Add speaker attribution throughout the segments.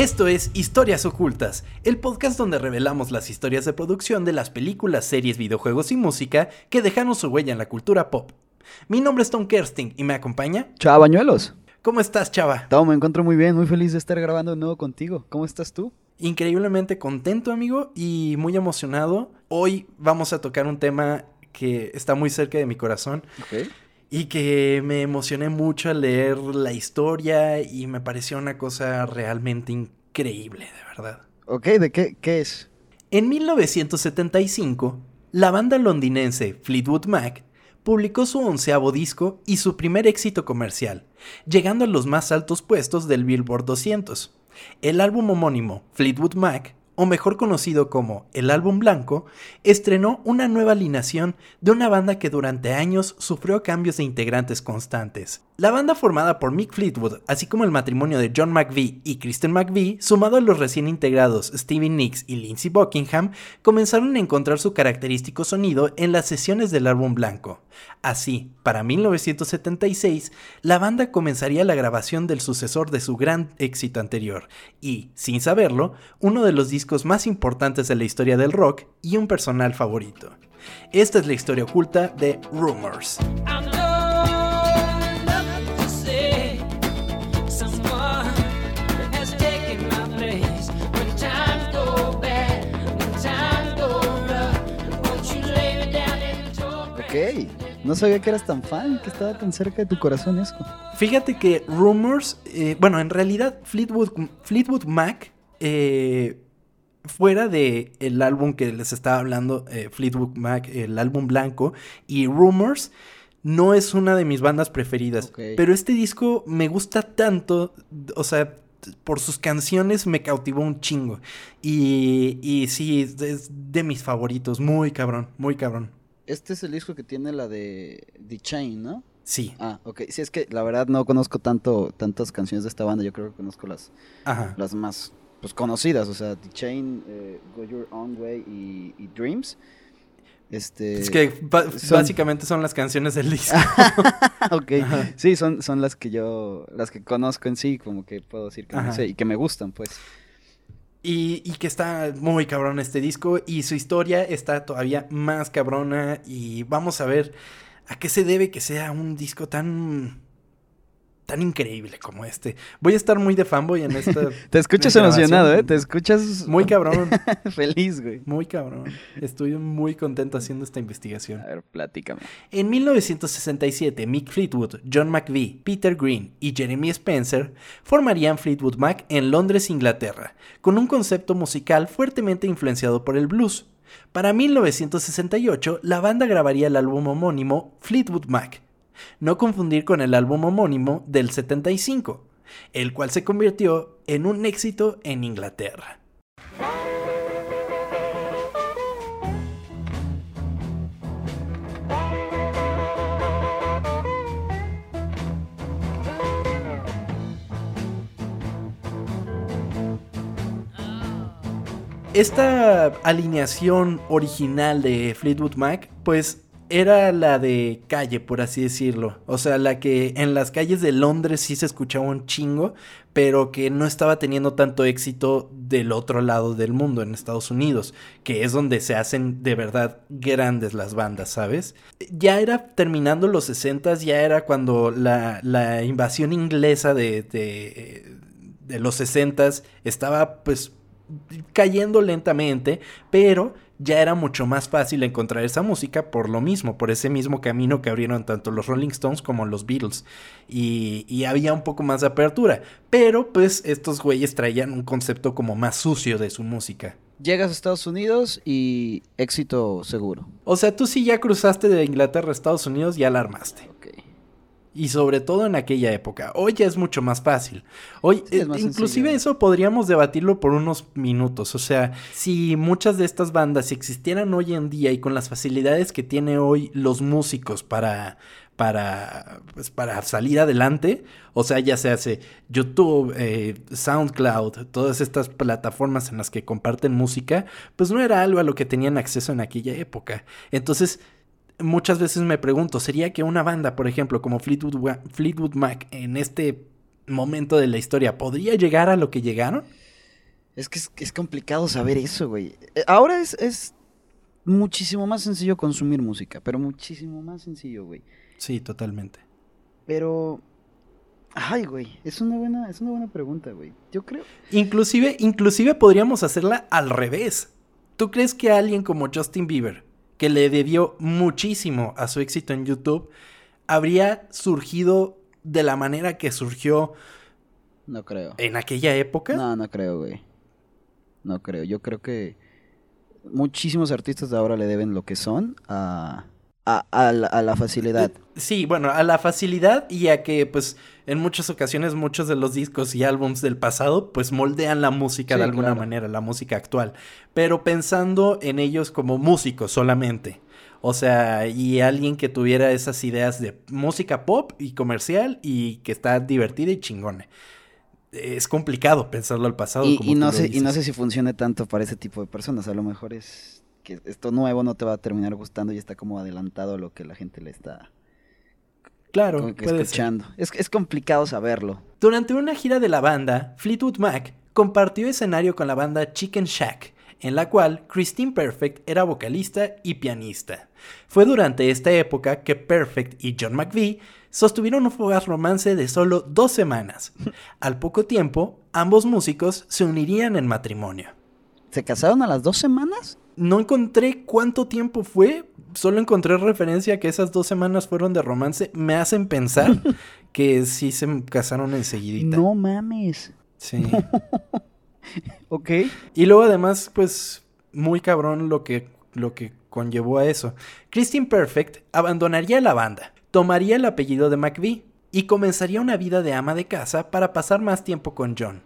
Speaker 1: Esto es Historias Ocultas, el podcast donde revelamos las historias de producción de las películas, series, videojuegos y música que dejaron su huella en la cultura pop. Mi nombre es Tom Kersting y me acompaña.
Speaker 2: Chava Bañuelos.
Speaker 1: ¿Cómo estás, Chava?
Speaker 2: Todo, me encuentro muy bien, muy feliz de estar grabando de nuevo contigo. ¿Cómo estás tú?
Speaker 1: Increíblemente contento, amigo, y muy emocionado. Hoy vamos a tocar un tema que está muy cerca de mi corazón. Y que me emocioné mucho al leer la historia y me pareció una cosa realmente increíble, de verdad.
Speaker 2: Ok, ¿de qué, qué es?
Speaker 1: En 1975, la banda londinense Fleetwood Mac publicó su onceavo disco y su primer éxito comercial, llegando a los más altos puestos del Billboard 200. El álbum homónimo, Fleetwood Mac, o mejor conocido como El Álbum Blanco, estrenó una nueva alineación de una banda que durante años sufrió cambios de integrantes constantes. La banda formada por Mick Fleetwood, así como el matrimonio de John McVie y Kristen McVie, sumado a los recién integrados Stevie Nicks y Lindsey Buckingham, comenzaron a encontrar su característico sonido en las sesiones del álbum blanco. Así, para 1976, la banda comenzaría la grabación del sucesor de su gran éxito anterior, y, sin saberlo, uno de los discos más importantes de la historia del rock y un personal favorito. Esta es la historia oculta de Rumors.
Speaker 2: No sabía que eras tan fan, que estaba tan cerca de tu corazón eso.
Speaker 1: Fíjate que Rumors, eh, bueno, en realidad Fleetwood, Fleetwood Mac, eh, fuera de el álbum que les estaba hablando, eh, Fleetwood Mac, el álbum blanco, y Rumors, no es una de mis bandas preferidas. Pero este disco me gusta tanto, o sea, por sus canciones me cautivó un chingo. Y, y sí, es de mis favoritos, muy cabrón, muy cabrón.
Speaker 2: Este es el disco que tiene la de The Chain, ¿no?
Speaker 1: Sí.
Speaker 2: Ah, ok. Sí, es que la verdad no conozco tanto tantas canciones de esta banda. Yo creo que conozco las, las más pues, conocidas. O sea, The Chain, eh, Go Your Own Way y, Dreams. Este,
Speaker 1: es que básicamente son las canciones del disco.
Speaker 2: ok. Sí, son, son las que yo, las que conozco en sí, como que puedo decir que no sé, y que me gustan, pues.
Speaker 1: Y, y, que está muy cabrón este disco y su historia está todavía más cabrona y vamos a ver a qué se debe que sea un disco tan tan increíble como este. Voy a estar muy de fanboy en esta.
Speaker 2: Te escuchas emocionado, ¿eh? Te escuchas.
Speaker 1: Muy cabrón.
Speaker 2: Feliz, güey.
Speaker 1: Muy cabrón. Estoy muy contento haciendo esta investigación.
Speaker 2: A ver, platícame.
Speaker 1: En 1967, Mick Fleetwood, John McVie, Peter Green y Jeremy Spencer formarían Fleetwood Mac en Londres, Inglaterra, con un concepto musical fuertemente influenciado por el blues. Para 1968, la banda grabaría el álbum homónimo Fleetwood Mac no confundir con el álbum homónimo del 75, el cual se convirtió en un éxito en Inglaterra. Esta alineación original de Fleetwood Mac, pues era la de calle, por así decirlo. O sea, la que en las calles de Londres sí se escuchaba un chingo, pero que no estaba teniendo tanto éxito del otro lado del mundo, en Estados Unidos, que es donde se hacen de verdad grandes las bandas, ¿sabes? Ya era terminando los 60, ya era cuando la, la invasión inglesa de, de, de los 60 estaba pues cayendo lentamente, pero ya era mucho más fácil encontrar esa música por lo mismo, por ese mismo camino que abrieron tanto los Rolling Stones como los Beatles. Y, había un poco más de apertura. Pero pues estos güeyes traían un concepto como más sucio de su música.
Speaker 2: Llegas a Estados Unidos y éxito seguro.
Speaker 1: O sea, tú sí ya cruzaste de Inglaterra a Estados Unidos, ya la armaste. Y sobre todo en aquella época. Hoy ya es mucho más fácil. Hoy, eh, inclusive eso podríamos debatirlo por unos minutos. O sea, si muchas de estas bandas existieran hoy en día y con las facilidades que tiene hoy los músicos para, para, pues, para salir adelante, o sea, ya se hace YouTube, eh, SoundCloud, todas estas plataformas en las que comparten música, pues no era algo a lo que tenían acceso en aquella época. Entonces, muchas veces me pregunto, ¿sería que una banda, por ejemplo, como Fleetwood, Fleetwood Mac, en este momento de la historia, podría llegar a lo que llegaron?
Speaker 2: Es que es, complicado saber eso, güey. Eh, ahora es, es muchísimo más sencillo consumir música, pero muchísimo más sencillo, güey.
Speaker 1: Sí, totalmente.
Speaker 2: Pero Ay, güey, es una buena, es una buena pregunta, güey. Yo creo.
Speaker 1: Inclusive, inclusive podríamos hacerla al revés. ¿Tú crees que alguien como Justin Bieber, que le debió muchísimo a su éxito en YouTube, habría surgido de la manera que surgió?
Speaker 2: No creo.
Speaker 1: ¿En aquella época?
Speaker 2: No, no creo, güey. No creo. Yo creo que muchísimos artistas de ahora le deben lo que son a a, la, facilidad.
Speaker 1: Sí, bueno, a la facilidad y a que pues en muchas ocasiones muchos de los discos y álbums del pasado pues moldean la música de alguna manera, la música actual, pero pensando en ellos como músicos solamente. O sea, y alguien que tuviera esas ideas de música pop y comercial y que está divertida y chingona. Es complicado pensarlo al pasado.
Speaker 2: Y, no sé, y no sé si funcione tanto para ese tipo de personas. A lo mejor es que esto nuevo no te va a terminar gustando y está como adelantado a lo que la gente le está
Speaker 1: claro,
Speaker 2: escuchando. Es, es complicado saberlo.
Speaker 1: Durante una gira de la banda, Fleetwood Mac compartió escenario con la banda Chicken Shack, en la cual Christine Perfect era vocalista y pianista. Fue durante esta época que Perfect y John McVie sostuvieron un fugaz romance de solo dos semanas. Al poco tiempo, ambos músicos se unirían en matrimonio.
Speaker 2: ¿Se casaron a las dos semanas?
Speaker 1: No encontré cuánto tiempo fue, solo encontré referencia que esas dos semanas fueron de romance. Me hacen pensar que sí se casaron enseguidita.
Speaker 2: No mames.
Speaker 1: Sí.
Speaker 2: ok.
Speaker 1: Y luego además, pues, muy cabrón lo que, lo que conllevó a eso. Christine Perfect abandonaría la banda, tomaría el apellido de McVie y comenzaría una vida de ama de casa para pasar más tiempo con John.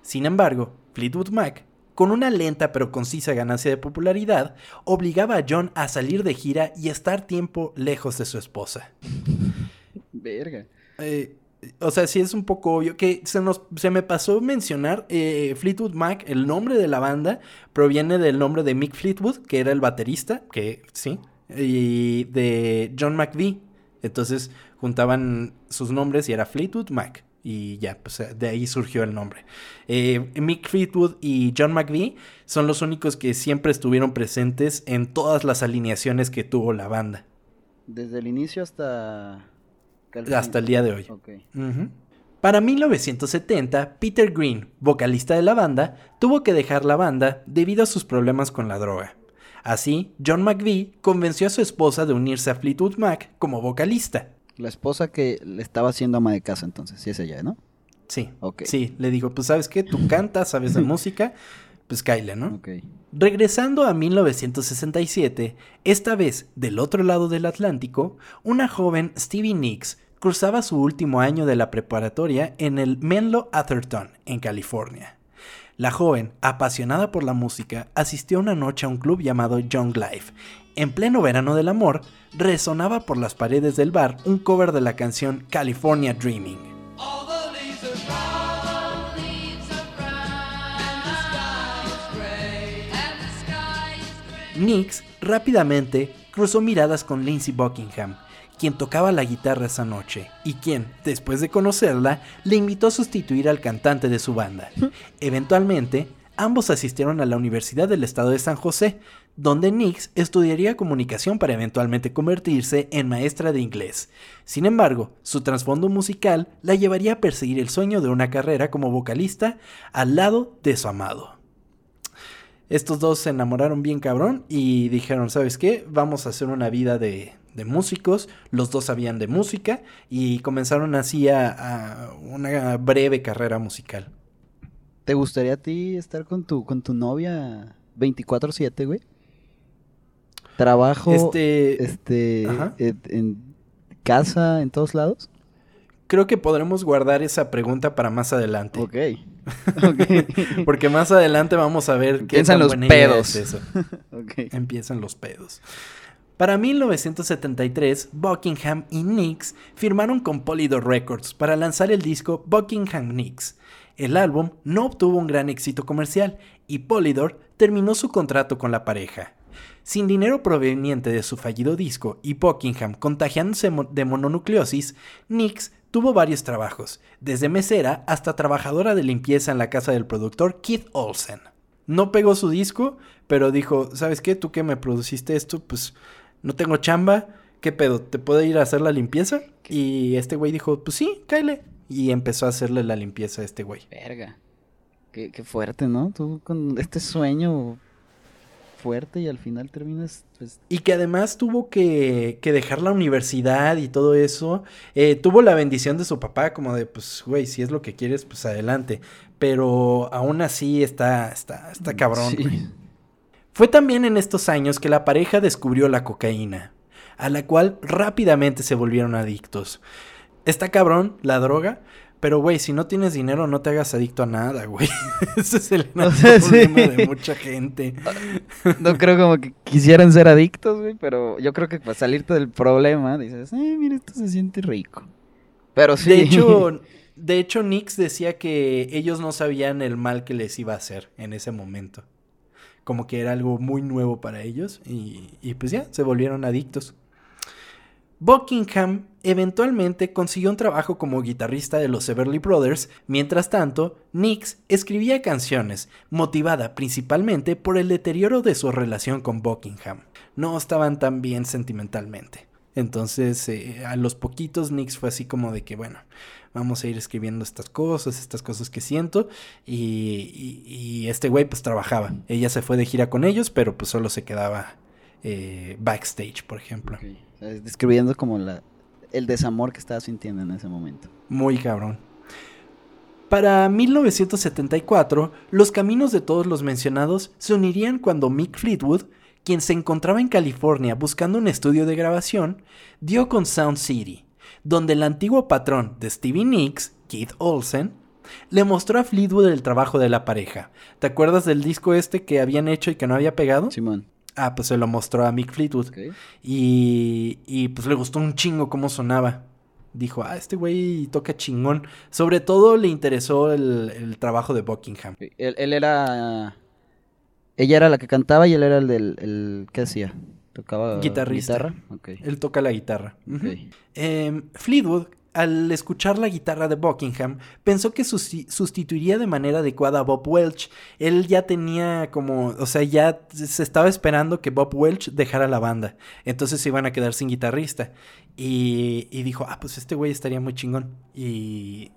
Speaker 1: Sin embargo, Fleetwood Mac con una lenta pero concisa ganancia de popularidad, obligaba a John a salir de gira y estar tiempo lejos de su esposa.
Speaker 2: Verga.
Speaker 1: Eh, o sea, sí es un poco obvio que se, nos, se me pasó mencionar eh, Fleetwood Mac, el nombre de la banda proviene del nombre de Mick Fleetwood, que era el baterista, que sí, y de John McVie. Entonces juntaban sus nombres y era Fleetwood Mac. Y ya, pues de ahí surgió el nombre. Eh, Mick Fleetwood y John McVie son los únicos que siempre estuvieron presentes en todas las alineaciones que tuvo la banda.
Speaker 2: Desde el inicio hasta...
Speaker 1: Hasta el día de hoy. Para 1970, Peter Green, vocalista de la banda, tuvo que dejar la banda debido a sus problemas con la droga. Así, John McVie convenció a su esposa de unirse a Fleetwood Mac como vocalista.
Speaker 2: La esposa que le estaba haciendo ama de casa, entonces, sí es ella, ¿no?
Speaker 1: Sí. Ok. Sí, le digo, pues sabes qué, tú cantas, sabes de música, pues Kyle, ¿no? Regresando a 1967, esta vez del otro lado del Atlántico, una joven Stevie Nicks cruzaba su último año de la preparatoria en el Menlo Atherton, en California. La joven, apasionada por la música, asistió una noche a un club llamado Young Life. En pleno verano del amor, resonaba por las paredes del bar un cover de la canción California Dreaming. Nix rápidamente cruzó miradas con Lindsey Buckingham, quien tocaba la guitarra esa noche y quien, después de conocerla, le invitó a sustituir al cantante de su banda. Eventualmente, ambos asistieron a la Universidad del Estado de San José, donde Nix estudiaría comunicación para eventualmente convertirse en maestra de inglés. Sin embargo, su trasfondo musical la llevaría a perseguir el sueño de una carrera como vocalista al lado de su amado. Estos dos se enamoraron bien cabrón y dijeron, ¿sabes qué? Vamos a hacer una vida de, de músicos, los dos sabían de música y comenzaron así a, una breve carrera musical.
Speaker 2: ¿Te gustaría a ti estar con tu, con tu novia 24/7, güey? Trabajo, este, este, en casa, en todos lados.
Speaker 1: Creo que podremos guardar esa pregunta para más adelante.
Speaker 2: Ok.
Speaker 1: Porque más adelante vamos a ver
Speaker 2: qué Empiezan los pedos.
Speaker 1: eso. Empiezan los pedos. Para 1973, Buckingham y Nix firmaron con Polydor Records para lanzar el disco Buckingham Nix. El álbum no obtuvo un gran éxito comercial y Polydor terminó su contrato con la pareja. Sin dinero proveniente de su fallido disco y Buckingham contagiándose de mononucleosis, Nix tuvo varios trabajos, desde mesera hasta trabajadora de limpieza en la casa del productor Keith Olsen. No pegó su disco, pero dijo, ¿sabes qué? Tú que me produciste esto, pues no tengo chamba, ¿qué pedo? ¿Te puedo ir a hacer la limpieza? Y este güey dijo, pues sí, cáele. Y empezó a hacerle la limpieza a este güey.
Speaker 2: Verga. Qué, qué fuerte, ¿no? Tú con este sueño fuerte y al final terminas pues...
Speaker 1: Y que además tuvo que, que dejar la universidad y todo eso. Eh, tuvo la bendición de su papá como de, pues, güey, si es lo que quieres, pues adelante. Pero aún así está, está, está cabrón. Fue también en estos años que la pareja descubrió la cocaína, a la cual rápidamente se volvieron adictos. Está cabrón la droga, pero, güey, si no tienes dinero, no te hagas adicto a nada, güey. Ese es el problema de mucha gente.
Speaker 2: No creo como que quisieran ser adictos, güey, pero yo creo que para salirte del problema dices, eh, mira, esto se siente rico. Pero sí.
Speaker 1: De hecho, de hecho, Nix decía que ellos no sabían el mal que les iba a hacer en ese momento. Como que era algo muy nuevo para ellos y, y pues ya, se volvieron adictos. Buckingham eventualmente consiguió un trabajo como guitarrista de los Everly Brothers, mientras tanto, Nix escribía canciones, motivada principalmente por el deterioro de su relación con Buckingham. No estaban tan bien sentimentalmente. Entonces, eh, a los poquitos, Nix fue así como de que, bueno, vamos a ir escribiendo estas cosas, estas cosas que siento. Y, este güey pues trabajaba. Ella se fue de gira con ellos, pero pues solo se quedaba eh, backstage, por ejemplo.
Speaker 2: Describiendo como la, el desamor que estaba sintiendo en ese momento.
Speaker 1: Muy cabrón. Para 1974, los caminos de todos los mencionados se unirían cuando Mick Fleetwood, quien se encontraba en California buscando un estudio de grabación, dio con Sound City, donde el antiguo patrón de Stevie Nicks, Keith Olsen, le mostró a Fleetwood el trabajo de la pareja. ¿Te acuerdas del disco este que habían hecho y que no había pegado?
Speaker 2: Simón.
Speaker 1: Ah, pues se lo mostró a Mick Fleetwood. Y, y pues le gustó un chingo cómo sonaba. Dijo, ah, este güey toca chingón. Sobre todo le interesó el, trabajo de Buckingham.
Speaker 2: Él, era... Ella era la que cantaba y él era el del... El, ¿Qué hacía? ¿Tocaba
Speaker 1: Guitarrista. guitarra? Él toca la guitarra. Em, Fleetwood al escuchar la guitarra de Buckingham, pensó que sustituiría de manera adecuada a Bob Welch. Él ya tenía como, o sea, ya se estaba esperando que Bob Welch dejara la banda. Entonces se iban a quedar sin guitarrista. Y, y dijo, ah, pues este güey estaría muy chingón. Y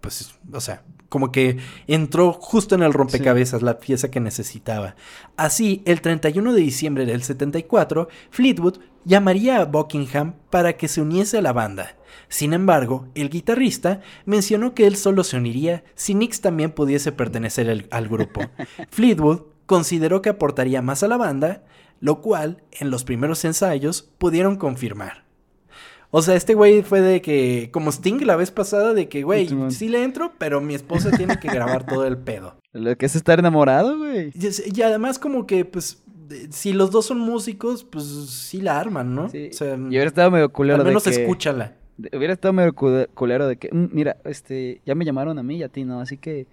Speaker 1: pues, o sea, como que entró justo en el rompecabezas, la pieza que necesitaba. Así, el 31 de diciembre del 74, Fleetwood llamaría a Buckingham para que se uniese a la banda. Sin embargo, el guitarrista mencionó que él solo se uniría si Nix también pudiese pertenecer al grupo. Fleetwood consideró que aportaría más a la banda, lo cual, en los primeros ensayos, pudieron confirmar. O sea, este güey fue de que, como Sting la vez pasada, de que, güey, sí le entro, pero mi esposa tiene que grabar todo el pedo.
Speaker 2: Lo que es estar enamorado, güey.
Speaker 1: Y, además, como que, pues, si los dos son músicos, pues sí la arman, ¿no?
Speaker 2: Sí. O sea, y hubiera estado medio culero.
Speaker 1: Al menos escúchala.
Speaker 2: Hubiera estado medio culero de que, mm, mira, este, ya me llamaron a mí y a ti, ¿no? Así que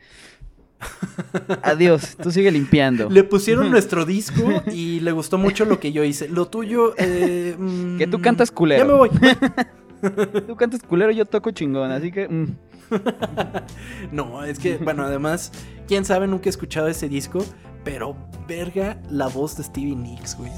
Speaker 2: Adiós, tú sigue limpiando.
Speaker 1: Le pusieron nuestro disco y le gustó mucho lo que yo hice. Lo tuyo. Eh,
Speaker 2: mm, que tú cantas culero.
Speaker 1: Ya me voy.
Speaker 2: tú cantas culero, yo toco chingón, así que. Mm.
Speaker 1: no, es que, bueno, además, quién sabe, nunca he escuchado ese disco, pero verga la voz de Stevie Nicks, güey.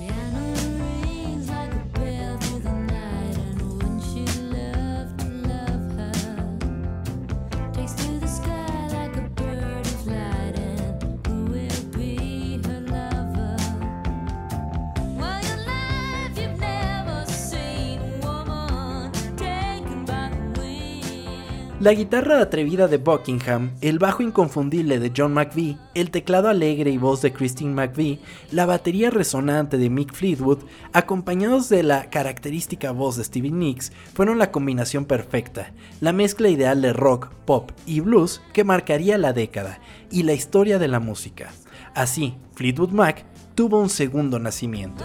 Speaker 1: La guitarra atrevida de Buckingham, el bajo inconfundible de John McVie, el teclado alegre y voz de Christine McVie, la batería resonante de Mick Fleetwood, acompañados de la característica voz de Stevie Nicks, fueron la combinación perfecta, la mezcla ideal de rock, pop y blues que marcaría la década y la historia de la música. Así, Fleetwood Mac tuvo un segundo nacimiento.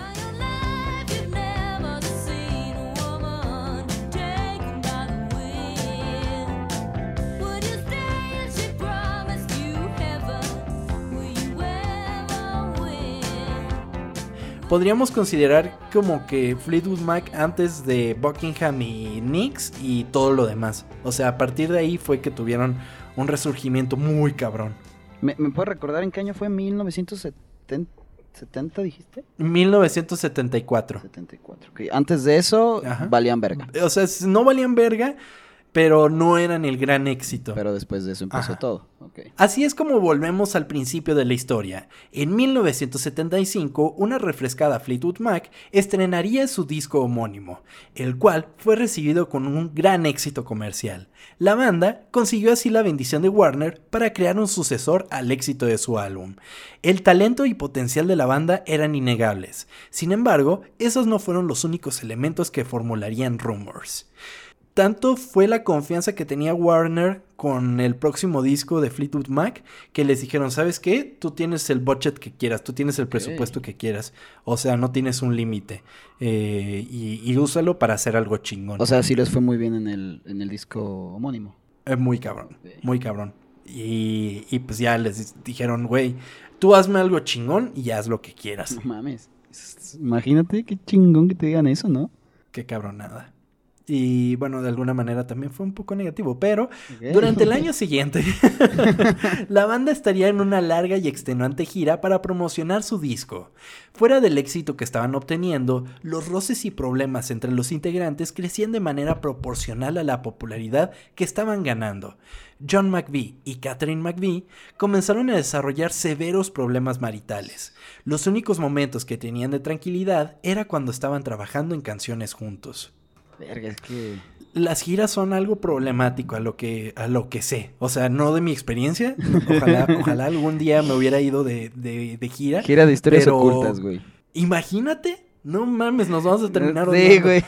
Speaker 1: Podríamos considerar como que Fleetwood Mac antes de Buckingham y Knicks y todo lo demás. O sea, a partir de ahí fue que tuvieron un resurgimiento muy cabrón.
Speaker 2: ¿Me, me puedes recordar en qué año fue? ¿1970 70 dijiste?
Speaker 1: 1974.
Speaker 2: 74. Antes de eso, valían verga.
Speaker 1: O sea, no valían verga, pero no eran el gran éxito.
Speaker 2: Pero después de eso empezó todo.
Speaker 1: Así es como volvemos al principio de la historia. En 1975, una refrescada Fleetwood Mac estrenaría su disco homónimo, el cual fue recibido con un gran éxito comercial. La banda consiguió así la bendición de Warner para crear un sucesor al éxito de su álbum. El talento y potencial de la banda eran innegables. Sin embargo, esos no fueron los únicos elementos que formularían Rumors tanto fue la confianza que tenía Warner con el próximo disco de Fleetwood Mac que les dijeron, ¿sabes qué? Tú tienes el budget que quieras, tú tienes el presupuesto que quieras. O sea, no tienes un límite. Eh, y, úsalo para hacer algo chingón.
Speaker 2: O sea, sí les fue muy bien en el, en el disco homónimo.
Speaker 1: Es muy cabrón, muy cabrón. Y, y pues ya les dijeron, güey, tú hazme algo chingón y haz lo que quieras.
Speaker 2: No mames. Imagínate qué chingón que te digan eso, ¿no?
Speaker 1: Qué cabronada. Y bueno, de alguna manera también fue un poco negativo, pero durante el año siguiente, la banda estaría en una larga y extenuante gira para promocionar su disco. Fuera del éxito que estaban obteniendo, los roces y problemas entre los integrantes crecían de manera proporcional a la popularidad que estaban ganando. John McVie y Catherine McVie comenzaron a desarrollar severos problemas maritales. Los únicos momentos que tenían de tranquilidad era cuando estaban trabajando en canciones juntos. Las giras son algo problemático a lo que, a lo que sé. O sea, no de mi experiencia. Ojalá, ojalá algún día me hubiera ido de, de, gira.
Speaker 2: Gira de historias ocultas, güey.
Speaker 1: Imagínate. No mames, nos vamos a terminar Sí, güey.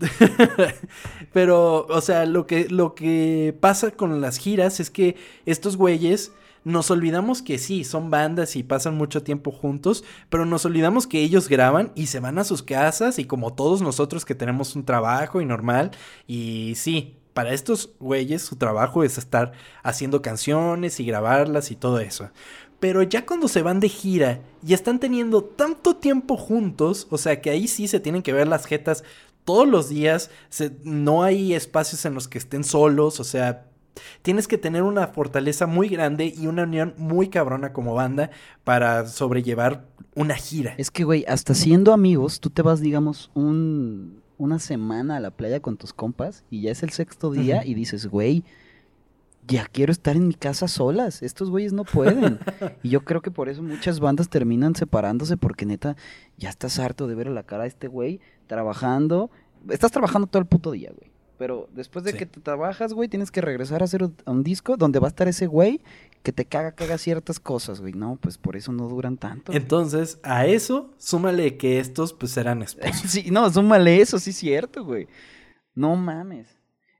Speaker 1: pero, o sea, lo que, lo que pasa con las giras es que estos güeyes nos olvidamos que sí, son bandas y pasan mucho tiempo juntos, pero nos olvidamos que ellos graban y se van a sus casas y como todos nosotros que tenemos un trabajo y normal, y sí, para estos güeyes su trabajo es estar haciendo canciones y grabarlas y todo eso. Pero ya cuando se van de gira y están teniendo tanto tiempo juntos, o sea que ahí sí se tienen que ver las jetas todos los días, no hay espacios en los que estén solos, o sea, Tienes que tener una fortaleza muy grande y una unión muy cabrona como banda para sobrellevar una gira.
Speaker 2: Es que, güey, hasta siendo amigos, tú te vas, digamos, un, una semana a la playa con tus compas y ya es el sexto día y dices, güey, ya quiero estar en mi casa solas. Estos güeyes no pueden. y yo creo que por eso muchas bandas terminan separándose porque neta, ya estás harto de ver a la cara a este güey trabajando. Estás trabajando todo el puto día, güey. Pero después de que te trabajas, güey, tienes que regresar a hacer un, disco donde va a estar ese güey que te caga, caga ciertas cosas, güey. No, pues por eso no duran tanto.
Speaker 1: Entonces, a eso, súmale que estos, pues, eran esposos.
Speaker 2: sí, no, súmale eso, sí es cierto, güey. No mames.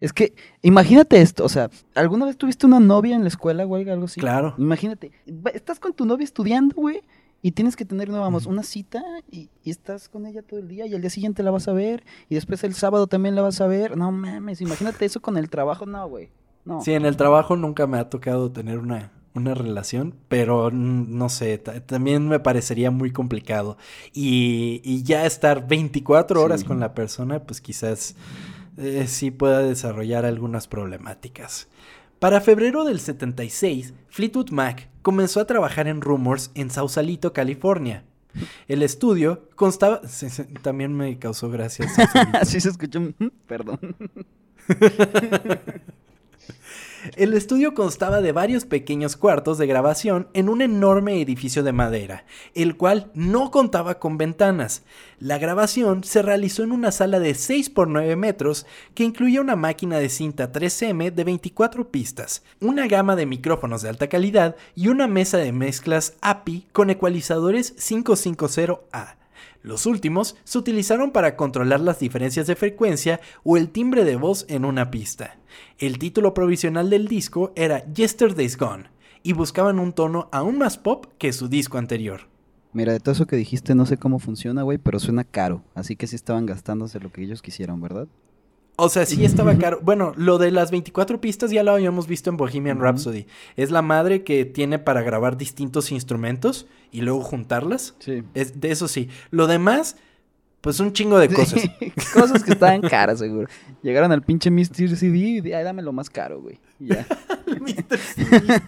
Speaker 2: Es que, imagínate esto, o sea, ¿alguna vez tuviste una novia en la escuela, güey, algo así?
Speaker 1: Claro.
Speaker 2: Imagínate, estás con tu novia estudiando, güey, y tienes que tener, no, vamos, una cita y, estás con ella todo el día y al día siguiente la vas a ver y después el sábado también la vas a ver. No mames, imagínate eso con el trabajo, no, güey. No.
Speaker 1: Sí, en el trabajo nunca me ha tocado tener una, una relación, pero no sé, también me parecería muy complicado. Y, y ya estar 24 horas con la persona, pues quizás eh, sí pueda desarrollar algunas problemáticas. Para febrero del 76, Fleetwood Mac comenzó a trabajar en Rumors en Sausalito, California. El estudio constaba... también me causó gracia.
Speaker 2: Así se escuchó. Perdón.
Speaker 1: El estudio constaba de varios pequeños cuartos de grabación en un enorme edificio de madera, el cual no contaba con ventanas. La grabación se realizó en una sala de 6 por 9 metros que incluía una máquina de cinta 3M de 24 pistas, una gama de micrófonos de alta calidad y una mesa de mezclas API con ecualizadores 550A. Los últimos se utilizaron para controlar las diferencias de frecuencia o el timbre de voz en una pista. El título provisional del disco era Yesterday's Gone y buscaban un tono aún más pop que su disco anterior.
Speaker 2: Mira, de todo eso que dijiste no sé cómo funciona, güey, pero suena caro, así que sí estaban gastándose lo que ellos quisieron, ¿verdad?
Speaker 1: O sea, sí estaba caro. Bueno, lo de las 24 pistas ya lo habíamos visto en Bohemian Rhapsody. Es la madre que tiene para grabar distintos instrumentos y luego juntarlas. Sí. Es, de eso sí. Lo demás, pues un chingo de cosas.
Speaker 2: cosas que estaban caras, seguro. Llegaron al pinche Mr. CD y dame lo más caro, güey. ya. Mr. CD.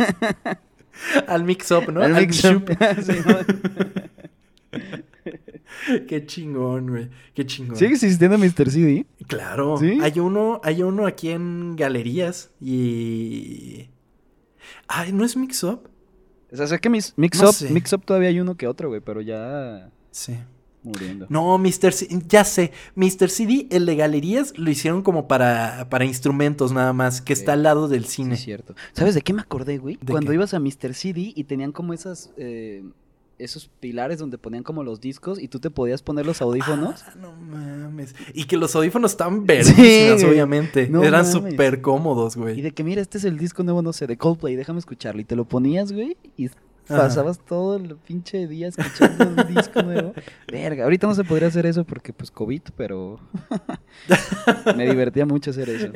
Speaker 1: al mix-up, ¿no? Al, mix-up. Qué chingón, güey. Qué chingón.
Speaker 2: ¿Sigue existiendo Mr. CD?
Speaker 1: Claro. Hay uno, hay uno aquí en galerías y. Ay, ¿no es Mix Up?
Speaker 2: O sea, sé que Mix, Up, Mix Up todavía hay uno que otro, güey, pero ya.
Speaker 1: Sí. Muriendo. No, Mr. CD, ya sé. Mr. CD, el de galerías, lo hicieron como para, para instrumentos nada más, que está al lado del cine.
Speaker 2: Sí, cierto. ¿Sabes de qué me acordé, güey? Cuando ibas a Mr. CD y tenían como esas. Eh, esos pilares donde ponían como los discos y tú te podías poner los audífonos.
Speaker 1: Ah, no mames. Y que los audífonos estaban verdes, obviamente. Eran súper cómodos, güey.
Speaker 2: Y de que, mira, este es el disco nuevo, no sé, de Coldplay, déjame escucharlo. Y te lo ponías, güey, y pasabas todo el pinche día escuchando un disco nuevo. Verga, ahorita no se podría hacer eso porque, pues, COVID, pero me divertía mucho hacer eso.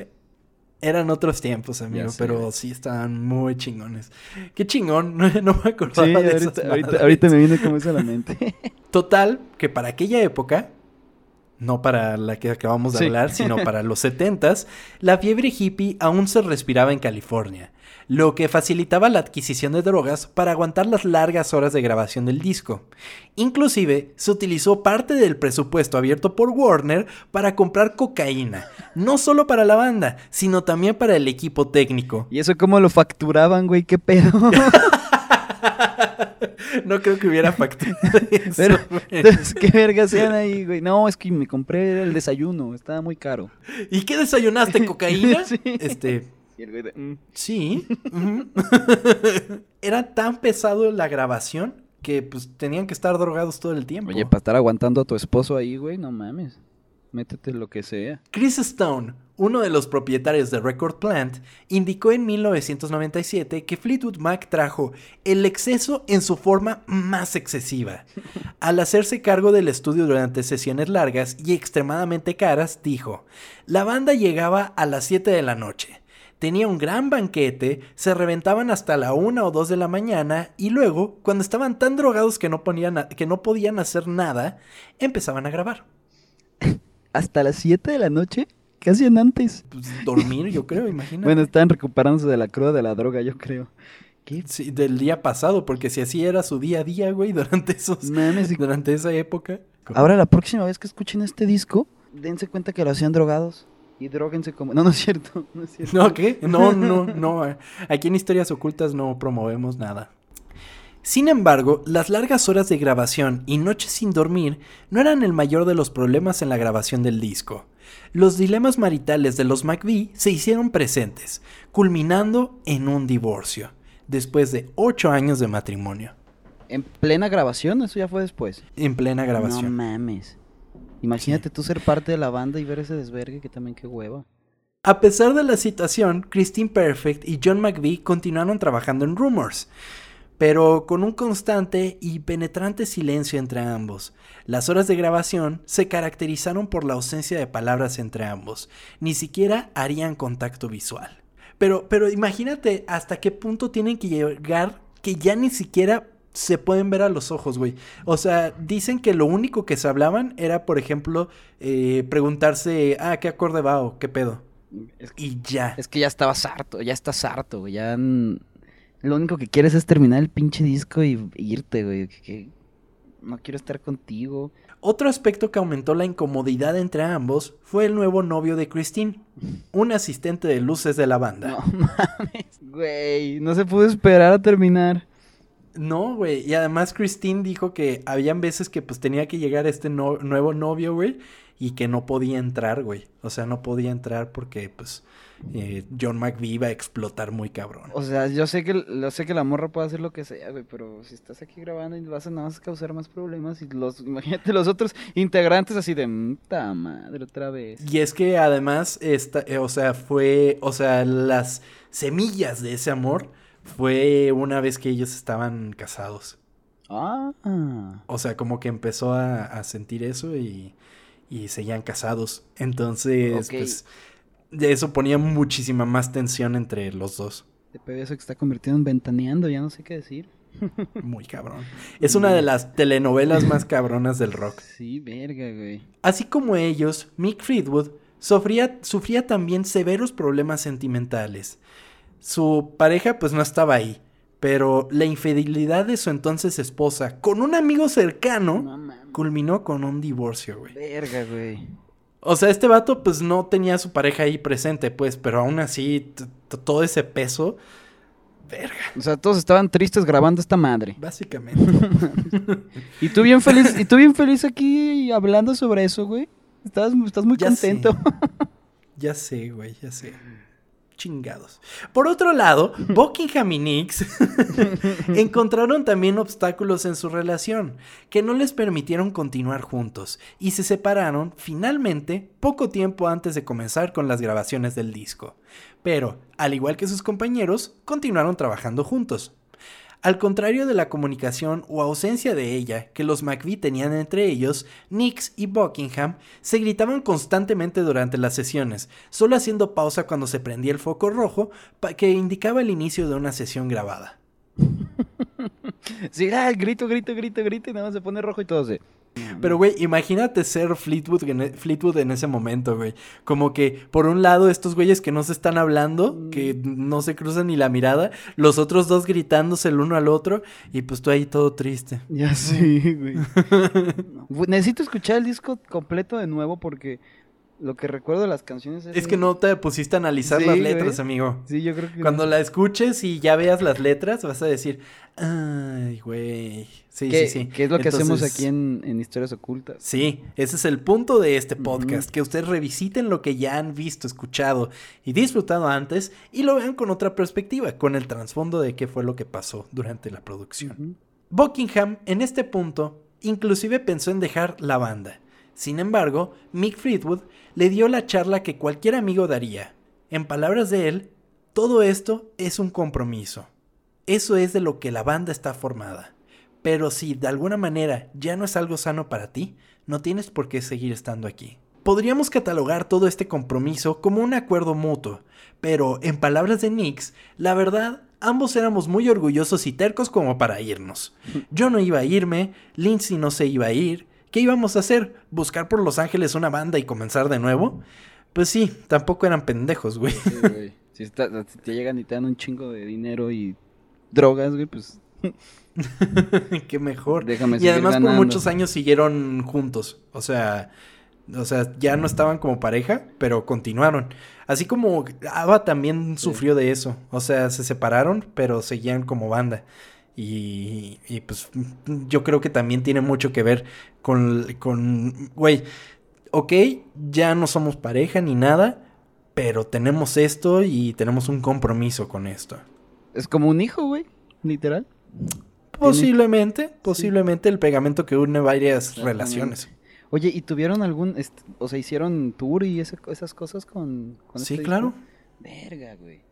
Speaker 1: Eran otros tiempos, amigo, pero sí estaban muy chingones. Qué chingón, no, me acordaba de
Speaker 2: ahorita, ahorita, me viene como eso a la mente.
Speaker 1: Total, que para aquella época, no para la que acabamos de hablar, sino para los setentas, la fiebre hippie aún se respiraba en California lo que facilitaba la adquisición de drogas para aguantar las largas horas de grabación del disco. Inclusive, se utilizó parte del presupuesto abierto por Warner para comprar cocaína, no solo para la banda, sino también para el equipo técnico.
Speaker 2: ¿Y eso cómo lo facturaban, güey? ¿Qué pedo?
Speaker 1: no creo que hubiera factura
Speaker 2: Pero, entonces, ¿qué verga hacían ahí, güey? No, es que me compré el desayuno, estaba muy caro.
Speaker 1: ¿Y qué desayunaste? ¿Cocaína? Este, Mm". Sí. Era tan pesado la grabación que pues tenían que estar drogados todo el tiempo.
Speaker 2: Oye, para estar aguantando a tu esposo ahí, güey, no mames. Métete lo que sea.
Speaker 1: Chris Stone, uno de los propietarios de Record Plant, indicó en 1997 que Fleetwood Mac trajo el exceso en su forma más excesiva. Al hacerse cargo del estudio durante sesiones largas y extremadamente caras, dijo, la banda llegaba a las 7 de la noche tenía un gran banquete, se reventaban hasta la una o dos de la mañana y luego, cuando estaban tan drogados que no, que no podían hacer nada, empezaban a grabar.
Speaker 2: ¿Hasta las 7 de la noche? ¿Qué hacían antes?
Speaker 1: Pues dormir, yo creo, imagínate.
Speaker 2: bueno, estaban recuperándose de la cruda de la droga, yo creo.
Speaker 1: ¿Qué? Sí, del día pasado, porque si así era su día a día, güey, durante esos... durante esa época.
Speaker 2: Ahora, la próxima vez que escuchen este disco, dense cuenta que lo hacían drogados. Y droguense como... No, no es cierto. No, es cierto.
Speaker 1: ¿No qué? No, no, no. Aquí en Historias Ocultas no promovemos nada. Sin embargo, las largas horas de grabación y noches sin dormir no eran el mayor de los problemas en la grabación del disco. Los dilemas maritales de los McVie se hicieron presentes, culminando en un divorcio, después de ocho años de matrimonio.
Speaker 2: ¿En plena grabación? ¿Eso ya fue después?
Speaker 1: En plena grabación.
Speaker 2: No mames. Imagínate tú ser parte de la banda y ver ese desvergue que también qué hueva.
Speaker 1: A pesar de la situación, Christine Perfect y John McVie continuaron trabajando en Rumors, pero con un constante y penetrante silencio entre ambos. Las horas de grabación se caracterizaron por la ausencia de palabras entre ambos, ni siquiera harían contacto visual. Pero, pero imagínate hasta qué punto tienen que llegar que ya ni siquiera se pueden ver a los ojos, güey. O sea, dicen que lo único que se hablaban era, por ejemplo, eh, preguntarse, ah, ¿qué acorde va o qué pedo? y ya.
Speaker 2: Es que ya estabas harto, ya estás harto, güey. Ya lo único que quieres es terminar el pinche disco y, irte, güey. Que, no quiero estar contigo.
Speaker 1: Otro aspecto que aumentó la incomodidad entre ambos fue el nuevo novio de Christine, un asistente de luces de la banda.
Speaker 2: No mames, güey, no se pudo esperar a terminar.
Speaker 1: No, güey. Y además Christine dijo que habían veces que pues tenía que llegar este nuevo novio, güey. Y que no podía entrar, güey. O sea, no podía entrar porque pues eh, John McVie iba a explotar muy cabrón.
Speaker 2: O sea, yo sé que, yo sé que la morra puede hacer lo que sea, güey. Pero si estás aquí grabando y vas a nada más causar más problemas. Y los, imagínate los otros integrantes así de, puta madre, otra vez.
Speaker 1: Y es que además, esta, eh, o sea, fue, o sea, las semillas de ese amor fue una vez que ellos estaban casados.
Speaker 2: Ah.
Speaker 1: O sea, como que empezó a, sentir eso y, y seguían casados. Entonces, pues, eso ponía muchísima más tensión entre los dos.
Speaker 2: De eso que está convirtiendo en ventaneando, ya no sé qué decir.
Speaker 1: Muy cabrón. Es una de las telenovelas más cabronas del rock.
Speaker 2: Sí, verga, güey.
Speaker 1: Así como ellos, Mick sufría, sufría también severos problemas sentimentales. Su pareja pues no estaba ahí, pero la infidelidad de su entonces esposa con un amigo cercano culminó con un divorcio, güey.
Speaker 2: Verga, güey.
Speaker 1: O sea, este vato pues no tenía a su pareja ahí presente, pues, pero aún así todo ese peso Verga.
Speaker 2: O sea, todos estaban tristes grabando esta madre.
Speaker 1: Básicamente.
Speaker 2: y tú bien feliz, y tú bien feliz aquí hablando sobre eso, güey. Estás, estás muy contento.
Speaker 1: ya sé, güey, ya sé. Chingados. Por otro lado, Buckingham y Nix encontraron también obstáculos en su relación que no les permitieron continuar juntos y se separaron finalmente poco tiempo antes de comenzar con las grabaciones del disco pero, al igual que sus compañeros, continuaron trabajando juntos. Al contrario de la comunicación o ausencia de ella que los McVie tenían entre ellos, Nix y Buckingham se gritaban constantemente durante las sesiones, solo haciendo pausa cuando se prendía el foco rojo que indicaba el inicio de una sesión grabada.
Speaker 2: sí, ah, grito, grito, grito, grito y nada más se pone rojo y todo se...
Speaker 1: Pero, güey, imagínate ser Fleetwood en, e, Fleetwood en ese momento, güey. Como que, por un lado, estos güeyes que no se están hablando, que mm. no se cruzan ni la mirada, los otros dos gritándose el uno al otro, y pues tú ahí todo triste.
Speaker 2: Ya sí, güey. Necesito escuchar el disco completo de nuevo porque lo que recuerdo de las canciones
Speaker 1: es... que no te pusiste a analizar las letras, amigo.
Speaker 2: Sí, yo creo que...
Speaker 1: Cuando la escuches y ya veas las letras, vas a decir, ay, güey. Sí, sí, sí.
Speaker 2: ¿Qué es lo que hacemos aquí en, Historias Ocultas?
Speaker 1: Sí, ese es el punto de este podcast, que ustedes revisiten lo que ya han visto, escuchado y disfrutado antes y lo vean con otra perspectiva, con el trasfondo de qué fue lo que pasó durante la producción. Buckingham, en este punto, inclusive pensó en dejar la banda sin embargo, Mick Friedwood le dio la charla que cualquier amigo daría. En palabras de él, todo esto es un compromiso. Eso es de lo que la banda está formada. Pero si de alguna manera ya no es algo sano para ti, no tienes por qué seguir estando aquí. Podríamos catalogar todo este compromiso como un acuerdo mutuo, pero en palabras de Nix, la verdad, ambos éramos muy orgullosos y tercos como para irnos. Yo no iba a irme, Lindsay no se iba a ir, ¿Qué íbamos a hacer? ¿Buscar por Los Ángeles una banda y comenzar de nuevo? Pues sí, tampoco eran pendejos, güey. Sí, güey.
Speaker 2: Si, te llegan y te dan un chingo de dinero y drogas, güey, pues...
Speaker 1: Qué mejor. Déjame y además por muchos años siguieron juntos. O sea, o sea, ya no estaban como pareja, pero continuaron. Así como Ava también sufrió de eso. O sea, se separaron, pero seguían como banda. Y, y, pues yo creo que también tiene mucho que ver con, con, güey, ok, ya no somos pareja ni nada, pero tenemos esto y tenemos un compromiso con esto.
Speaker 2: Es como un hijo, güey, literal.
Speaker 1: Posiblemente, posiblemente el pegamento que une varias relaciones.
Speaker 2: Oye, ¿y tuvieron algún, o sea, hicieron tour y esas cosas con... con
Speaker 1: sí, este claro.
Speaker 2: Verga, güey.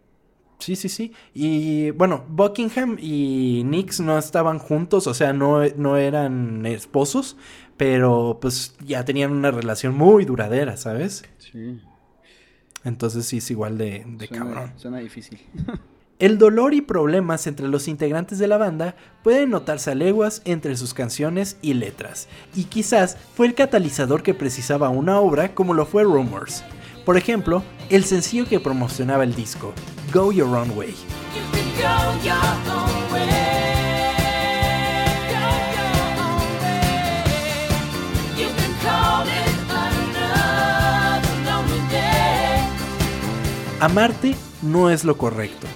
Speaker 1: Sí, sí, sí. Y bueno, Buckingham y Nix no estaban juntos, o sea, no, no eran esposos, pero pues ya tenían una relación muy duradera, ¿sabes?
Speaker 2: Sí.
Speaker 1: Entonces sí es igual de, de cabrón.
Speaker 2: Suena difícil.
Speaker 1: El dolor y problemas entre los integrantes de la banda pueden notarse a leguas entre sus canciones y letras, y quizás fue el catalizador que precisaba una obra como lo fue Rumors. Por ejemplo, el sencillo que promocionaba el disco, Go Your Own Way. Amarte no es lo correcto.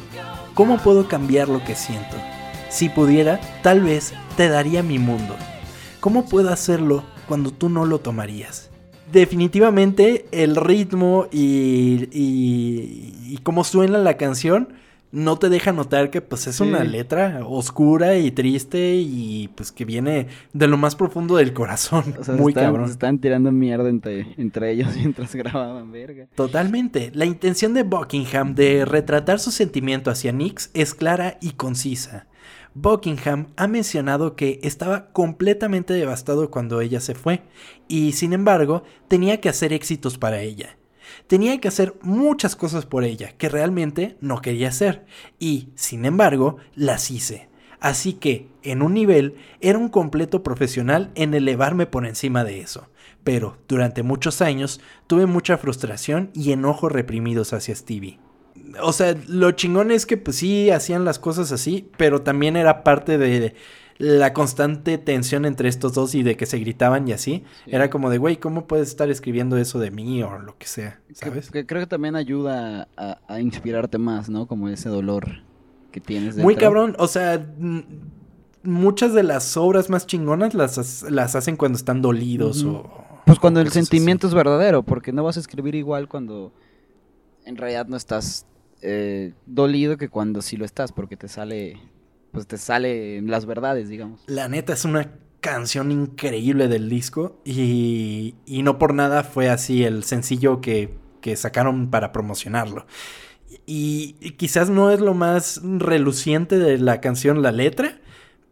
Speaker 1: ¿Cómo puedo cambiar lo que siento? Si pudiera, tal vez te daría mi mundo. ¿Cómo puedo hacerlo cuando tú no lo tomarías? Definitivamente el ritmo y, y, cómo suena la canción no te deja notar que pues es una letra oscura y triste y pues que viene de lo más profundo del corazón. Muy cabrón.
Speaker 2: Se están tirando mierda entre, entre ellos mientras grababan, verga.
Speaker 1: Totalmente. La intención de Buckingham de retratar su sentimiento hacia Nix es clara y concisa. Buckingham ha mencionado que estaba completamente devastado cuando ella se fue, y sin embargo tenía que hacer éxitos para ella. Tenía que hacer muchas cosas por ella que realmente no quería hacer, y sin embargo las hice. Así que, en un nivel, era un completo profesional en elevarme por encima de eso. Pero, durante muchos años, tuve mucha frustración y enojo reprimidos hacia Stevie o sea, lo chingón es que pues sí hacían las cosas así, pero también era parte de la constante tensión entre estos dos y de que se gritaban y así. Era como de, güey, ¿cómo puedes estar escribiendo eso de mí o lo que sea? ¿Sabes?
Speaker 2: creo que también ayuda a, inspirarte más, ¿no? Como ese dolor que tienes.
Speaker 1: Muy cabrón, o sea, muchas de las obras más chingonas las, las hacen cuando están dolidos o...
Speaker 2: Pues cuando el sentimiento es verdadero, porque no vas a escribir igual cuando en realidad no estás eh, dolido que cuando sí lo estás, porque te sale, pues te sale las verdades, digamos.
Speaker 1: La neta es una canción increíble del disco y, y no por nada fue así el sencillo que, que sacaron para promocionarlo. Y, quizás no es lo más reluciente de la canción la letra,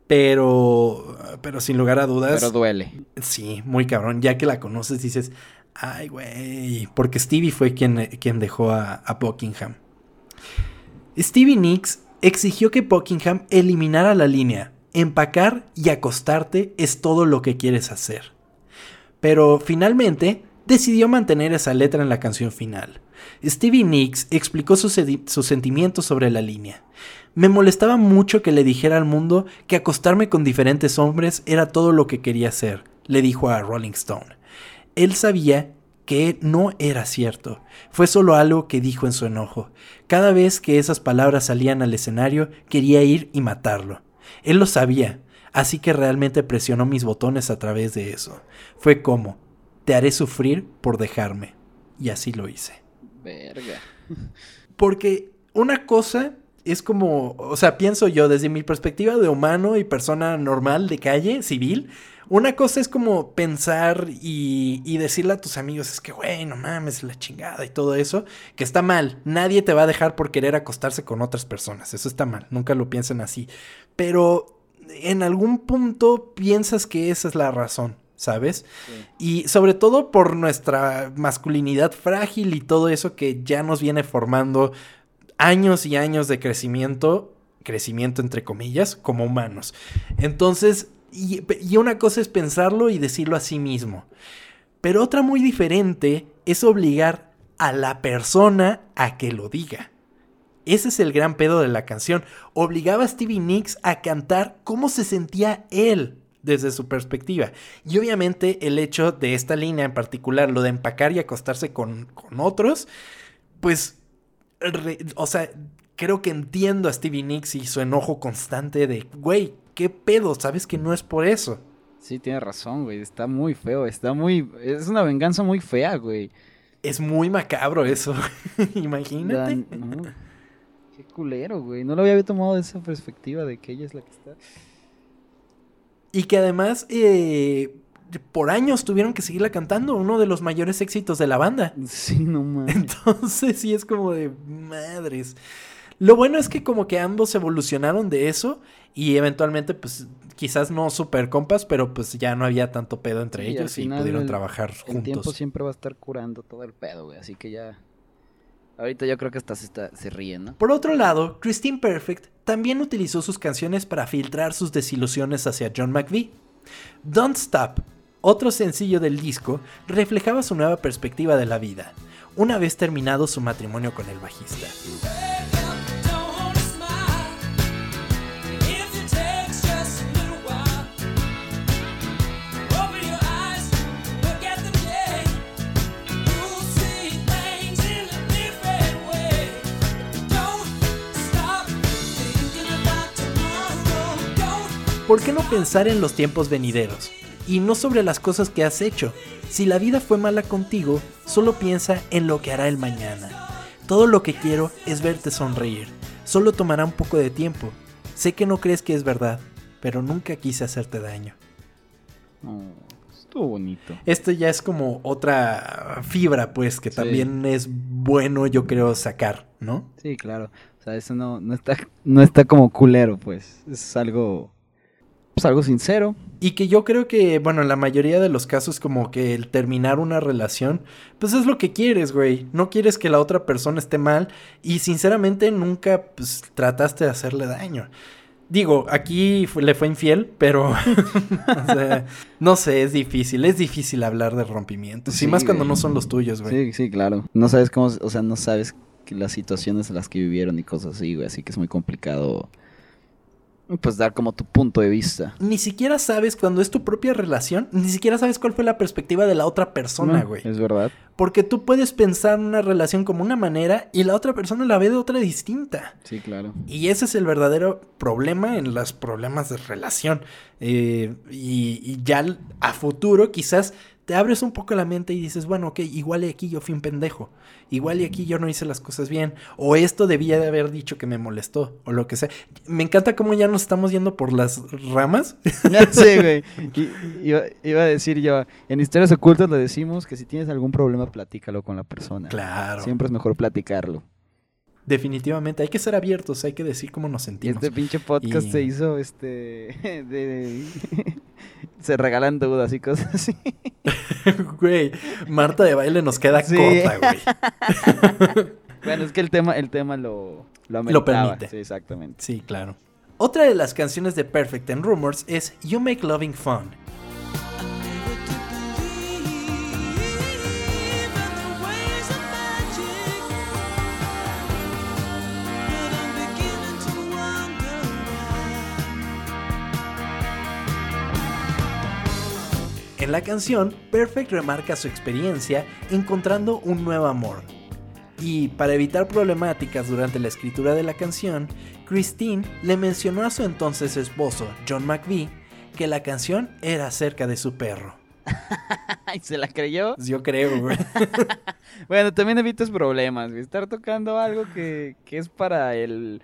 Speaker 1: pero, pero sin lugar a dudas.
Speaker 2: Pero duele.
Speaker 1: Sí, muy cabrón. Ya que la conoces dices, ay, güey, porque Stevie fue quien, quien dejó a, a Buckingham. Stevie Nicks exigió que Buckingham eliminara la línea, empacar y acostarte es todo lo que quieres hacer. Pero finalmente decidió mantener esa letra en la canción final. Stevie Nicks explicó sus, sentimientos sobre la línea. Me molestaba mucho que le dijera al mundo que acostarme con diferentes hombres era todo lo que quería hacer, le dijo a Rolling Stone. Él sabía que no era cierto. Fue solo algo que dijo en su enojo. Cada vez que esas palabras salían al escenario, quería ir y matarlo. Él lo sabía, así que realmente presionó mis botones a través de eso. Fue como, te haré sufrir por dejarme. Y así lo hice.
Speaker 2: Verga.
Speaker 1: Porque una cosa es como, o sea, pienso yo desde mi perspectiva de humano y persona normal de calle, civil, una cosa es como pensar y, decirle a tus amigos, es que, güey, no mames, la chingada y todo eso, que está mal. Nadie te va a dejar por querer acostarse con otras personas. Eso está mal. Nunca lo piensen así. Pero en algún punto piensas que esa es la razón. ¿Sabes? Y sobre todo por nuestra masculinidad frágil y todo eso que ya nos viene formando años y años de crecimiento, crecimiento entre comillas, como humanos. Entonces, y, una cosa es pensarlo y decirlo a sí mismo. Pero otra muy diferente es obligar a la persona a que lo diga. Ese es el gran pedo de la canción. Obligaba a Stevie Nicks a cantar cómo se sentía él desde su perspectiva. Y obviamente el hecho de esta línea en particular, lo de empacar y acostarse con, otros, pues, o sea, creo que entiendo a Stevie Nicks y su enojo constante de, güey, ¿qué pedo? Sabes que no es por eso.
Speaker 2: Sí, tiene razón, güey. Está muy feo. Está muy. Es una venganza muy fea, güey.
Speaker 1: Es muy macabro eso. Imagínate.
Speaker 2: Qué culero, güey. No lo había tomado de esa perspectiva de que ella es la que está.
Speaker 1: Y que además, eh, por años tuvieron que seguirla cantando. Uno de los mayores éxitos de la banda.
Speaker 2: Sí, no mames.
Speaker 1: Entonces, sí es como de madres. Lo bueno es que como que ambos evolucionaron de eso y eventualmente pues quizás no super compas, pero pues ya no había tanto pedo entre ellos y pudieron trabajar juntos. El
Speaker 2: tiempo siempre va a estar curando todo el pedo, güey, así que ya Ahorita yo creo que hasta se, está, se ríen, ¿no?
Speaker 1: Por otro lado, Christine Perfect también utilizó sus canciones para filtrar sus desilusiones hacia John McVie. Don't Stop, otro sencillo del disco, reflejaba su nueva perspectiva de la vida, una vez terminado su matrimonio con el bajista. ¿Por qué no pensar en los tiempos venideros? Y no sobre las cosas que has hecho. Si la vida fue mala contigo, solo piensa en lo que hará el mañana. Todo lo que quiero es verte sonreír. Solo tomará un poco de tiempo. Sé que no crees que es verdad, pero nunca quise hacerte daño.
Speaker 2: Oh, estuvo bonito.
Speaker 1: Esto ya es como otra fibra, pues, que también es bueno, yo creo, sacar ¿no?
Speaker 2: Sí, claro. O sea, eso no, no, está, no está como culero, pues. Es algo pues algo sincero.
Speaker 1: Y que yo creo que, bueno, en la mayoría de los casos como que el terminar una relación, pues es lo que quieres, güey. No quieres que la otra persona esté mal y sinceramente nunca pues, trataste de hacerle daño. Digo, aquí le fue infiel, pero o sea, no sé, es difícil, es difícil hablar de rompimientos, y más cuando no son los tuyos, güey.
Speaker 2: Sí, sí, claro. No sabes cómo, o sea, no sabes las situaciones en las que vivieron y cosas así, güey, así que es muy complicado pues dar como tu punto de vista.
Speaker 1: Ni siquiera sabes cuando es tu propia relación, ni siquiera sabes cuál fue la perspectiva de la otra persona, güey.
Speaker 2: es verdad.
Speaker 1: Porque tú puedes pensar una relación como una manera y la otra persona la ve de otra distinta.
Speaker 2: Sí, claro.
Speaker 1: Y ese es el verdadero problema en los problemas de relación. Eh, y, y ya a futuro quizás te abres un poco la mente y dices, bueno, ok, igual y aquí yo fui un pendejo, igual y aquí yo no hice las cosas bien, o esto debía de haber dicho que me molestó, o lo que sea. Me encanta cómo ya nos estamos yendo por las ramas.
Speaker 2: sí, güey. Iba, a decir yo, en historias ocultas le decimos que si tienes algún problema, platícalo con la persona.
Speaker 1: Claro.
Speaker 2: Siempre es mejor platicarlo.
Speaker 1: Definitivamente, hay que ser abiertos, hay que decir cómo nos sentimos.
Speaker 2: Este pinche podcast se hizo, este, de, se regalan dudas y cosas así.
Speaker 1: güey, Marta de baile nos queda corta, güey.
Speaker 2: bueno, es que el tema, el tema lo,
Speaker 1: lo, lo permite.
Speaker 2: Sí, exactamente.
Speaker 1: Sí, claro. Otra de las canciones de Perfect and Rumors es You Make Loving Fun En la canción, Perfect remarca su experiencia encontrando un nuevo amor. Y para evitar problemáticas durante la escritura de la canción, Christine le mencionó a su entonces esposo, John McVie, que la canción era acerca de su perro.
Speaker 2: ¿Y se la creyó?
Speaker 1: Yo creo, güey.
Speaker 2: bueno, también evitas problemas, Estar tocando algo que, que es para el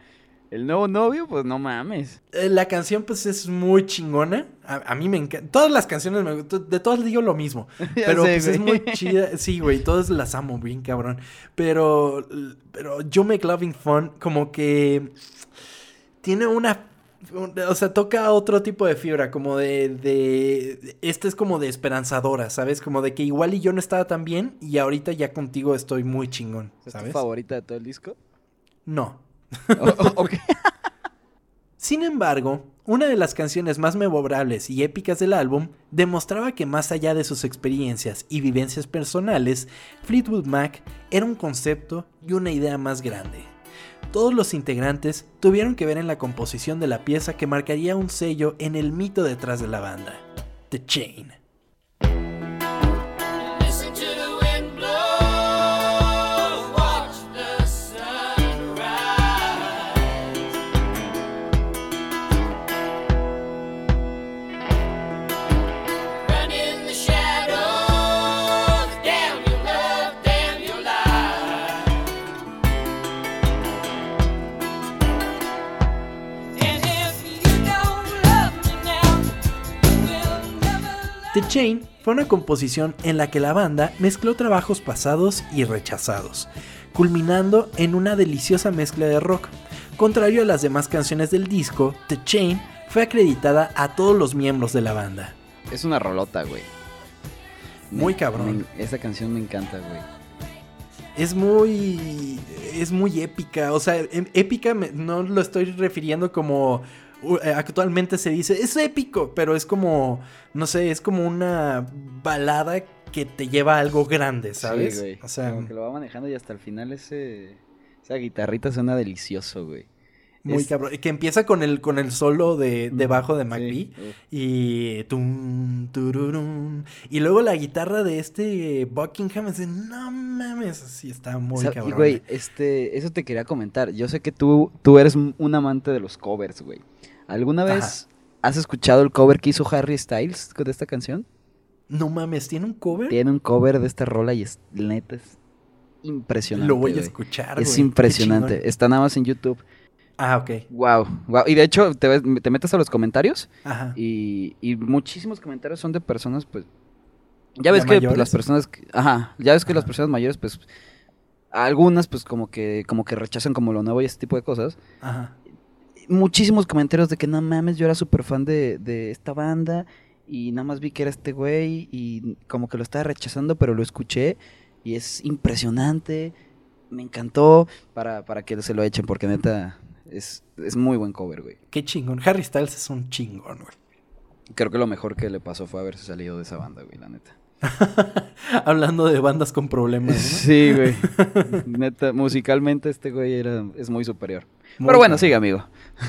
Speaker 2: el nuevo novio, pues no mames.
Speaker 1: Eh, la canción, pues es muy chingona. A, mí me encanta. Todas las canciones, me, de todas digo lo mismo. pero pues es muy chida. Sí, güey, todas las amo, bien cabrón. Pero, pero Yo Make Loving Fun, como que tiene una o sea, toca otro tipo de fibra, como de, de, Esta es como de esperanzadora, ¿sabes? Como de que igual y yo no estaba tan bien y ahorita ya contigo estoy muy chingón, ¿sabes?
Speaker 2: ¿Es tu favorita de todo el disco?
Speaker 1: No. Sin embargo, una de las canciones más memorables y épicas del álbum demostraba que más allá de sus experiencias y vivencias personales, Fleetwood Mac era un concepto y una idea más grande. Todos los integrantes tuvieron que ver en la composición de la pieza que marcaría un sello en el mito detrás de la banda, The Chain. The Chain fue una composición en la que la banda mezcló trabajos pasados y rechazados, culminando en una deliciosa mezcla de rock. Contrario a las demás canciones del disco, The Chain fue acreditada a todos los miembros de la banda.
Speaker 2: Es una rolota, güey.
Speaker 1: Muy cabrón.
Speaker 2: esa canción me encanta, güey.
Speaker 1: Es muy. Es muy épica. O sea, em, épica no lo estoy refiriendo como actualmente se dice, es épico, pero es como, no sé, es como una balada que te lleva a algo grande, ¿sabes?
Speaker 2: Sí, güey. O sea, que lo va manejando y hasta el final ese, esa guitarrita suena delicioso, güey.
Speaker 1: Muy cabrón. Que empieza con el, con el solo de, debajo de McBee. y. Tum, y luego la guitarra de este Buckingham es de no mames. Así está muy cabrón. Y
Speaker 2: güey, este, eso te quería comentar. Yo sé que tú, tú eres un amante de los covers, güey. ¿Alguna vez has escuchado el cover que hizo Harry Styles de esta canción?
Speaker 1: No mames, ¿tiene un cover?
Speaker 2: Tiene un cover de esta rola y es neta es impresionante.
Speaker 1: Lo voy a escuchar,
Speaker 2: Es impresionante. Está nada más en YouTube.
Speaker 1: Ah, ok.
Speaker 2: Wow, wow. Y de hecho, te, te metes a los comentarios Ajá. Y, y, muchísimos comentarios son de personas, pues. Ya ves que pues, las personas. Ajá. Ya ves que las personas mayores, pues algunas pues como que como que rechazan como lo nuevo y ese tipo de cosas. Ajá. Muchísimos comentarios de que no mames, yo era súper fan de, de esta banda y nada más vi que era este güey y como que lo estaba rechazando, pero lo escuché y es impresionante, me encantó para, para que se lo echen porque neta es, es muy buen cover, güey.
Speaker 1: Qué chingón, Harry Styles es un chingón, güey.
Speaker 2: Creo que lo mejor que le pasó fue haberse salido de esa banda, güey, la neta.
Speaker 1: Hablando de bandas con problemas.
Speaker 2: Sí, güey. Neta, musicalmente este güey era, es muy superior. Pero bueno, sigue, amigo.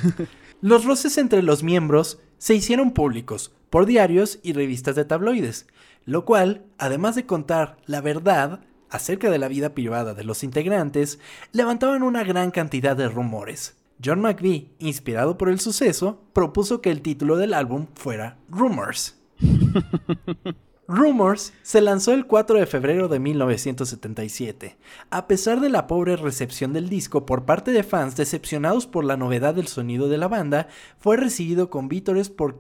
Speaker 1: los roces entre los miembros se hicieron públicos por diarios y revistas de tabloides, lo cual, además de contar la verdad acerca de la vida privada de los integrantes, levantaban una gran cantidad de rumores. John McVie, inspirado por el suceso, propuso que el título del álbum fuera Rumors. Rumors se lanzó el 4 de febrero de 1977. A pesar de la pobre recepción del disco por parte de fans decepcionados por la novedad del sonido de la banda, fue recibido con vítores por,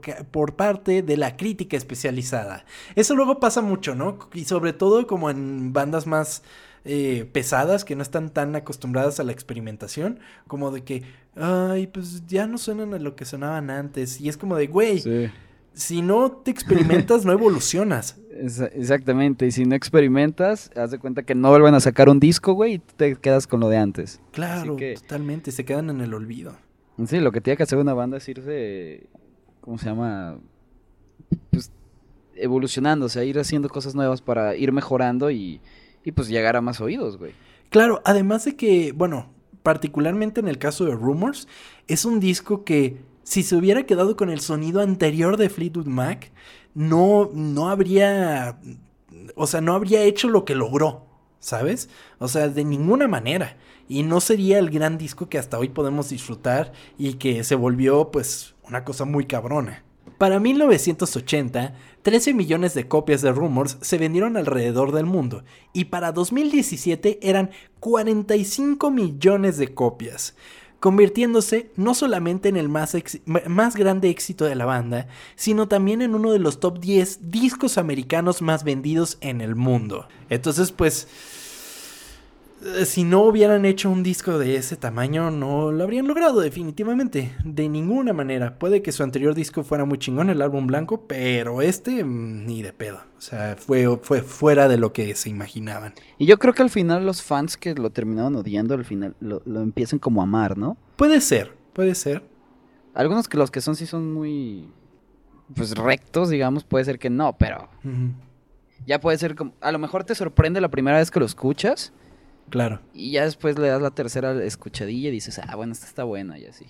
Speaker 1: parte de la crítica especializada. Eso luego pasa mucho, ¿no? Y sobre todo como en bandas más eh, pesadas que no están tan acostumbradas a la experimentación, como de que, ay, pues ya no suenan a lo que sonaban antes. Y es como de, güey si no te experimentas, no evolucionas.
Speaker 2: Exactamente, y si no experimentas, haz de cuenta que no vuelven a sacar un disco, güey, y te quedas con lo de antes.
Speaker 1: Claro, totalmente, se quedan en el olvido.
Speaker 2: Sí, lo que tiene que hacer una banda es irse, ¿cómo se llama? Pues evolucionando, o sea, ir haciendo cosas nuevas para ir mejorando y, y pues llegar a más oídos, güey.
Speaker 1: Claro, además de que, bueno, particularmente en el caso de Rumors, es un disco que si se hubiera quedado con el sonido anterior de Fleetwood Mac, no, no habría, o sea, no habría hecho lo que logró, ¿sabes? O sea, de ninguna manera. Y no sería el gran disco que hasta hoy podemos disfrutar y que se volvió, pues, una cosa muy cabrona. Para 1980, 13 millones de copias de Rumors se vendieron alrededor del mundo y para 2017 eran 45 millones de copias convirtiéndose no solamente en el más, más, grande éxito de la banda, sino también en uno de los top 10 discos americanos más vendidos en el mundo. Entonces, pues si no hubieran hecho un disco de ese tamaño, no lo habrían logrado definitivamente. De ninguna manera. Puede que su anterior disco fuera muy chingón, el álbum blanco, pero este mm, ni de pedo. O sea, fue, fue fuera de lo que se imaginaban.
Speaker 2: Y yo creo que al final los fans que lo terminaron odiando, al final lo, empiezan como a amar, ¿no?
Speaker 1: Puede ser, puede ser.
Speaker 2: Algunos que los que son sí son muy pues rectos, digamos, puede ser que no, pero ya puede ser como a lo mejor te sorprende la primera vez que lo escuchas
Speaker 1: Claro.
Speaker 2: Y ya después le das la tercera escuchadilla y dices, ah, bueno, esta está buena y así.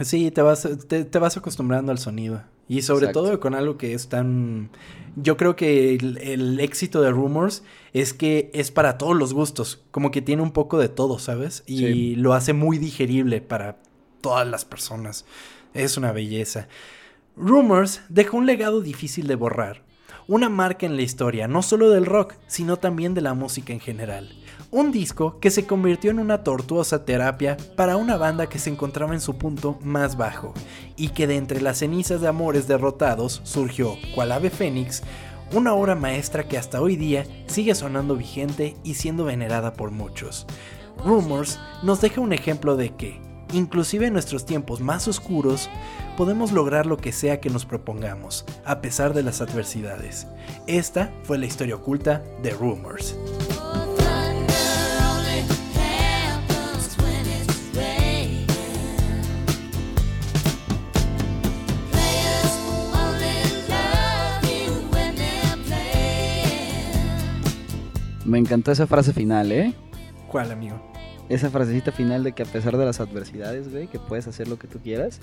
Speaker 1: Sí, te vas, te, vas acostumbrando al sonido. Y sobre todo con algo que es tan... Yo creo que el, éxito de Rumors es que es para todos los gustos. Como que tiene un poco de todo, ¿sabes? Y lo hace muy digerible para todas las personas. Es una belleza. Rumors dejó un legado difícil de borrar. Una marca en la historia, no solo del rock, sino también de la música en general un disco que se convirtió en una tortuosa terapia para una banda que se encontraba en su punto más bajo, y que de entre las cenizas de amores derrotados surgió, cual ave fénix, una obra maestra que hasta hoy día sigue sonando vigente y siendo venerada por muchos. Rumors nos deja un ejemplo de que, inclusive en nuestros tiempos más oscuros, podemos lograr lo que sea que nos propongamos, a pesar de las adversidades. Esta fue la historia oculta de Rumors.
Speaker 2: Me encantó esa frase final, ¿eh?
Speaker 1: ¿Cuál, amigo?
Speaker 2: Esa frasecita final de que a pesar de las adversidades, güey, que puedes hacer lo que tú quieras.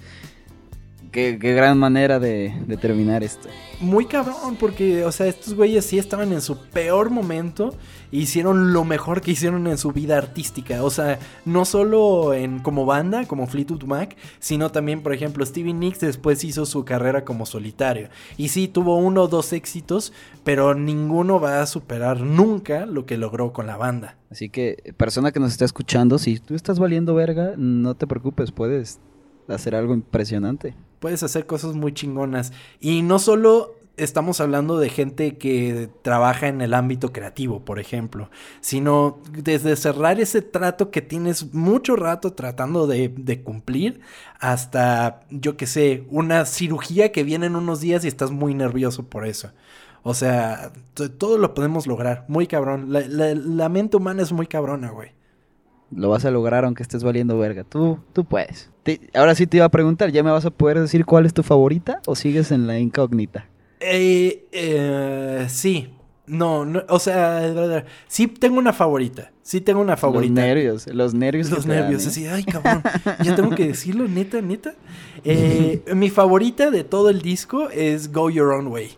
Speaker 2: Qué, gran manera de, terminar esto.
Speaker 1: Muy cabrón, porque, o sea, estos güeyes sí estaban en su peor momento. E hicieron lo mejor que hicieron en su vida artística. O sea, no solo en como banda, como Fleetwood Mac, sino también, por ejemplo, Stevie Nicks después hizo su carrera como solitario. Y sí, tuvo uno o dos éxitos, pero ninguno va a superar nunca lo que logró con la banda.
Speaker 2: Así que, persona que nos está escuchando, si tú estás valiendo verga, no te preocupes, puedes hacer algo impresionante
Speaker 1: puedes hacer cosas muy chingonas. Y no solo estamos hablando de gente que trabaja en el ámbito creativo, por ejemplo, sino desde cerrar ese trato que tienes mucho rato tratando de, cumplir hasta, yo que sé, una cirugía que viene en unos días y estás muy nervioso por eso. O sea, todo lo podemos lograr, muy cabrón. La, mente humana es muy cabrona, güey.
Speaker 2: Lo vas a lograr aunque estés valiendo verga. Tú, tú puedes. ahora sí te iba a preguntar, ¿ya me vas a poder decir cuál es tu favorita o sigues en la incógnita?
Speaker 1: Eh, eh, sí. No, no, o sea, sí tengo una favorita. Sí tengo una favorita.
Speaker 2: Los nervios, los nervios.
Speaker 1: Los nervios, ¿eh? así, ay, cabrón. ya tengo que decirlo, neta, neta. Eh, mi favorita de todo el disco es Go Your Own Way.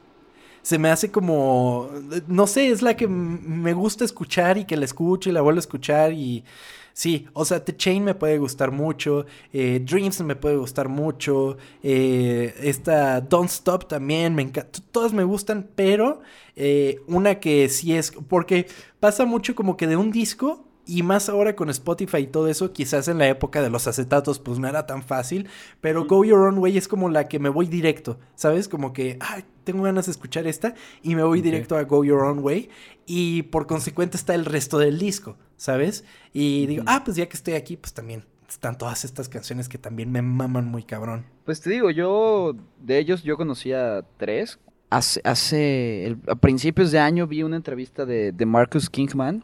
Speaker 1: Se me hace como, no sé, es la que me gusta escuchar y que la escucho y la vuelvo a escuchar y Sí, o sea, The Chain me puede gustar mucho, eh, Dreams me puede gustar mucho, eh, esta Don't Stop también, me encanta, todas me gustan, pero eh, una que sí es, porque pasa mucho como que de un disco y más ahora con Spotify y todo eso, quizás en la época de los acetatos pues no era tan fácil, pero Go Your Own Way es como la que me voy directo, ¿sabes? Como que, ay, tengo ganas de escuchar esta y me voy directo a Go Your Own Way y por consecuente está el resto del disco, ¿sabes? Y digo, ah, pues ya que estoy aquí, pues también están todas estas canciones que también me maman muy cabrón.
Speaker 2: Pues te digo, yo de ellos yo conocía tres. Hace, hace a principios de año vi una entrevista de, de Marcus Kingman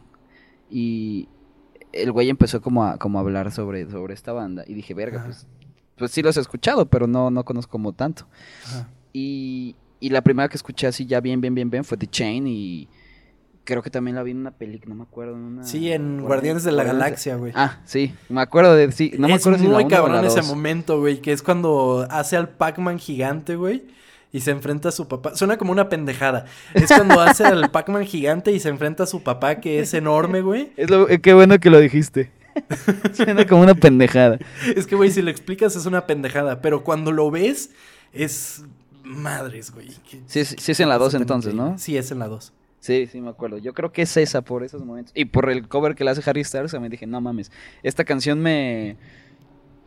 Speaker 2: y el güey empezó como a, como a hablar sobre, sobre esta banda. Y dije, verga, pues, pues sí los he escuchado, pero no, no conozco como tanto. Y, y la primera que escuché así ya bien, bien, bien, bien fue The Chain y creo que también la vi en una película, no me acuerdo.
Speaker 1: sí, en Guardianes de la Galaxia, güey.
Speaker 2: Ah, sí, me acuerdo de, sí, no me acuerdo
Speaker 1: si muy cabrón ese momento, güey, que es cuando hace al Pac-Man gigante, güey y se enfrenta a su papá. Suena como una pendejada. Es cuando hace al Pac-Man gigante y se enfrenta a su papá, que es enorme, güey.
Speaker 2: Es lo, eh, qué bueno que lo dijiste. Suena como una pendejada.
Speaker 1: Es que, güey, si lo explicas es una pendejada, pero cuando lo ves es madres, güey.
Speaker 2: Sí, sí, es en la 2 entonces, ¿no?
Speaker 1: Sí, es en la 2.
Speaker 2: Sí, sí, me acuerdo. Yo creo que es esa por esos momentos. Y por el cover que le hace Harry Styles, me dije, no mames, esta canción me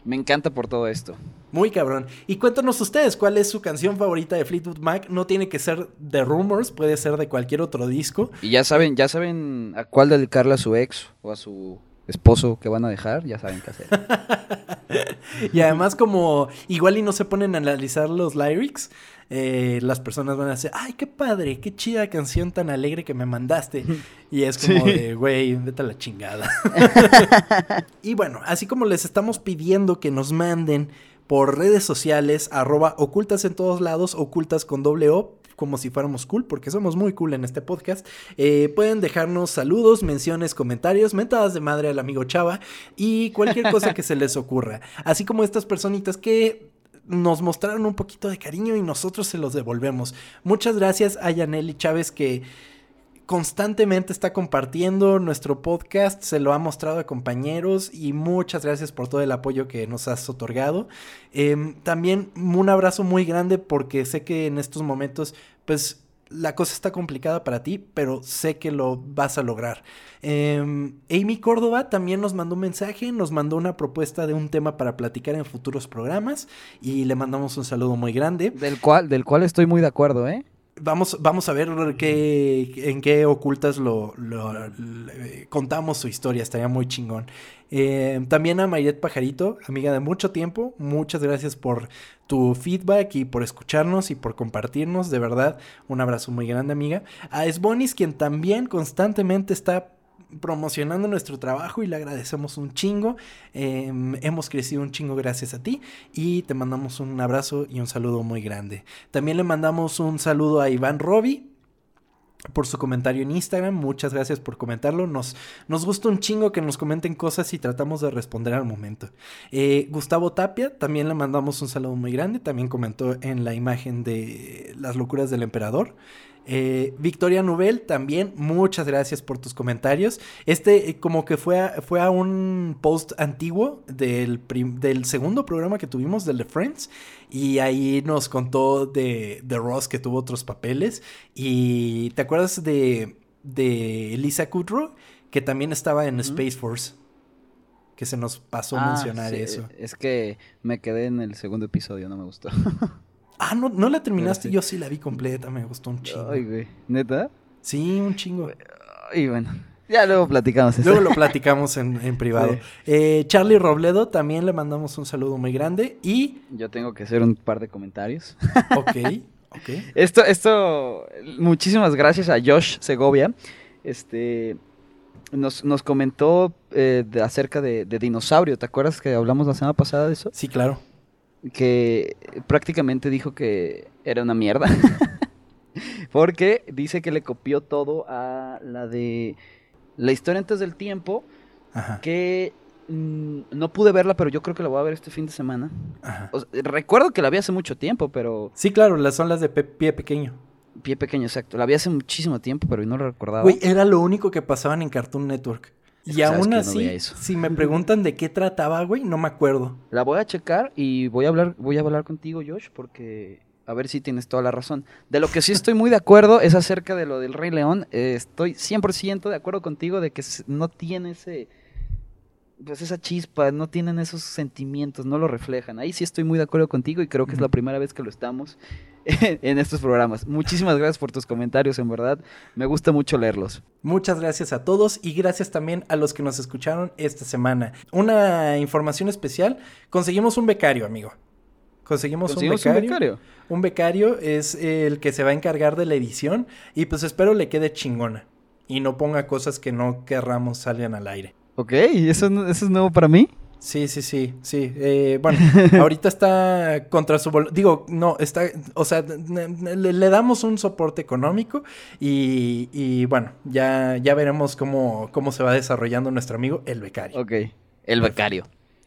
Speaker 2: me encanta por todo esto.
Speaker 1: Muy cabrón. Y cuéntanos ustedes, ¿cuál es su canción favorita de Fleetwood Mac? No tiene que ser de Rumors, puede ser de cualquier otro disco.
Speaker 2: Y ya saben, ya saben a cuál dedicarle a su ex o a su esposo que van a dejar, ya saben qué hacer.
Speaker 1: y además como igual y no se ponen a analizar los lyrics, eh, las personas van a decir, ay, qué padre, qué chida canción tan alegre que me mandaste. Y es como de, güey, vete a la chingada. y bueno, así como les estamos pidiendo que nos manden por redes sociales, arroba ocultas en todos lados, ocultas con doble O, como si fuéramos cool, porque somos muy cool en este podcast. Eh, pueden dejarnos saludos, menciones, comentarios, mentadas de madre al amigo Chava y cualquier cosa que se les ocurra. Así como estas personitas que nos mostraron un poquito de cariño y nosotros se los devolvemos. Muchas gracias a Yaneli Chávez que constantemente está compartiendo nuestro podcast, se lo ha mostrado a compañeros y muchas gracias por todo el apoyo que nos has otorgado. Em, también un abrazo muy grande porque sé que en estos momentos pues la cosa está complicada para ti, pero sé que lo vas a lograr. Em, Amy Córdoba también nos mandó un mensaje, nos mandó una propuesta de un tema para platicar en futuros programas y le mandamos un saludo muy grande.
Speaker 2: Del cual, del cual estoy muy de acuerdo, ¿eh?
Speaker 1: Vamos, vamos a ver qué, en qué ocultas lo, contamos su historia, estaría muy chingón. Eh, también a Mayet Pajarito, amiga de mucho tiempo, muchas gracias por tu feedback y por escucharnos y por compartirnos, de verdad, un abrazo muy grande amiga. A Esbonis, quien también constantemente está promocionando nuestro trabajo y le agradecemos un chingo. Em, hemos crecido un chingo gracias a ti y te mandamos un abrazo y un saludo muy grande. También le mandamos un saludo a Iván Robi por su comentario en Instagram. Muchas gracias por comentarlo. Nos, nos gusta un chingo que nos comenten cosas y tratamos de responder al momento. Eh, Gustavo Tapia, también le mandamos un saludo muy grande. También comentó en la imagen de Las locuras del emperador. Eh, Victoria Nubel, también muchas gracias por tus comentarios. Este eh, como que fue a, fue a un post antiguo del, del segundo programa que tuvimos, del The Friends, y ahí nos contó de, de Ross que tuvo otros papeles. Y ¿te acuerdas de, de Lisa Kudrow? Que también estaba en Space Force. Que se nos pasó a ah, mencionar eso.
Speaker 2: Es que me quedé en el segundo episodio, no me gustó.
Speaker 1: Ah, no, no la terminaste. Yo sí la vi completa, me gustó un chingo.
Speaker 2: Ay, güey. ¿Neta?
Speaker 1: Sí, un chingo.
Speaker 2: Y bueno. Ya luego platicamos
Speaker 1: eso. Luego lo platicamos en, privado. Eh, Charlie Robledo, también le mandamos un saludo muy grande. Y.
Speaker 2: Yo tengo que hacer un par de comentarios.
Speaker 1: Ok, ok.
Speaker 2: Esto, esto. Muchísimas gracias a Josh Segovia. Este. Nos, nos comentó eh, acerca de, de, dinosaurio. ¿Te acuerdas que hablamos la semana pasada de eso?
Speaker 1: Sí, claro.
Speaker 2: Que prácticamente dijo que era una mierda. Porque dice que le copió todo a la de la historia antes del tiempo, que mm, no pude verla, pero yo creo que la voy a ver este fin de semana. recuerdo que la vi hace mucho tiempo, pero...
Speaker 1: Sí, claro, las son las de pie pequeño.
Speaker 2: Pie pequeño, exacto. La vi hace muchísimo tiempo, pero no lo recordaba.
Speaker 1: Güey, era lo único que pasaban en Cartoon Network. Y aún así, si me preguntan de qué trataba, güey, no me acuerdo.
Speaker 2: La voy a checar y voy a hablar, voy a hablar contigo, Josh, porque a ver si tienes toda la razón. De lo que sí estoy muy de acuerdo es acerca de lo del Rey León. Eh, estoy 100% de acuerdo contigo de que no tiene ese pues esa chispa, no tienen esos sentimientos, no lo reflejan. Ahí sí estoy muy de acuerdo contigo y creo que es la primera vez que lo estamos en estos programas. Muchísimas gracias por tus comentarios, en verdad. Me gusta mucho leerlos.
Speaker 1: Muchas gracias a todos y gracias también a los que nos escucharon esta semana. Una información especial, conseguimos un becario, amigo. Conseguimos, un, becario, un becario. es el que se va a encargar de la edición y pues espero le quede chingona y no ponga cosas que no querramos salgan al aire.
Speaker 2: Ok, ¿eso, eso es nuevo para mí?
Speaker 1: Sí, sí, sí, sí. Eh, bueno, ahorita está contra su... Digo, no, está... O sea, le, damos un soporte económico y, y, bueno, ya, ya veremos cómo, cómo se va desarrollando nuestro amigo el becario.
Speaker 2: Ok, el becario.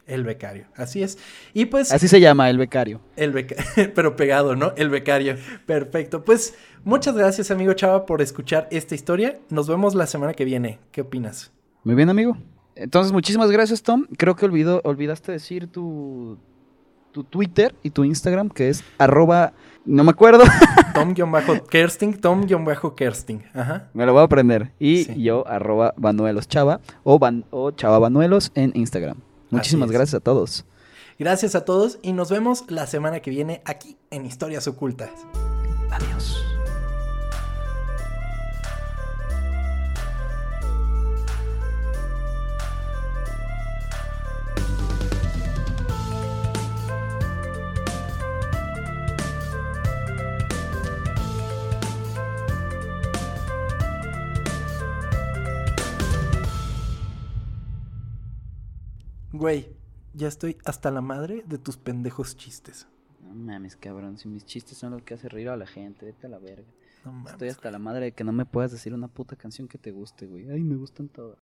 Speaker 1: El becario, así es. Y pues...
Speaker 2: Así se llama, el becario.
Speaker 1: El becario, pero pegado, ¿no? El becario. Perfecto. Pues muchas gracias, amigo Chava, por escuchar esta historia. Nos vemos la semana que viene. ¿Qué opinas?
Speaker 2: Muy bien, amigo. Entonces, muchísimas gracias, Tom. Creo que olvidó, olvidaste decir tu, tu Twitter y tu Instagram, que es arroba... No me acuerdo.
Speaker 1: Tom-Kersting, Tom-Kersting. Ajá.
Speaker 2: Me lo voy a aprender. Y yo, arroba Banuelos Chava o, o Chava Banuelos en Instagram. Muchísimas gracias a todos.
Speaker 1: Gracias a todos y nos vemos la semana que viene aquí en Historias Ocultas.
Speaker 2: Adiós.
Speaker 1: Güey, ya estoy hasta la madre de tus pendejos chistes.
Speaker 2: No mames, cabrón. Si mis chistes son los que hacen reír a la gente, vete a la verga. No mames, estoy hasta la madre de que no me puedas decir una puta canción que te guste, güey. Ay, me gustan todas.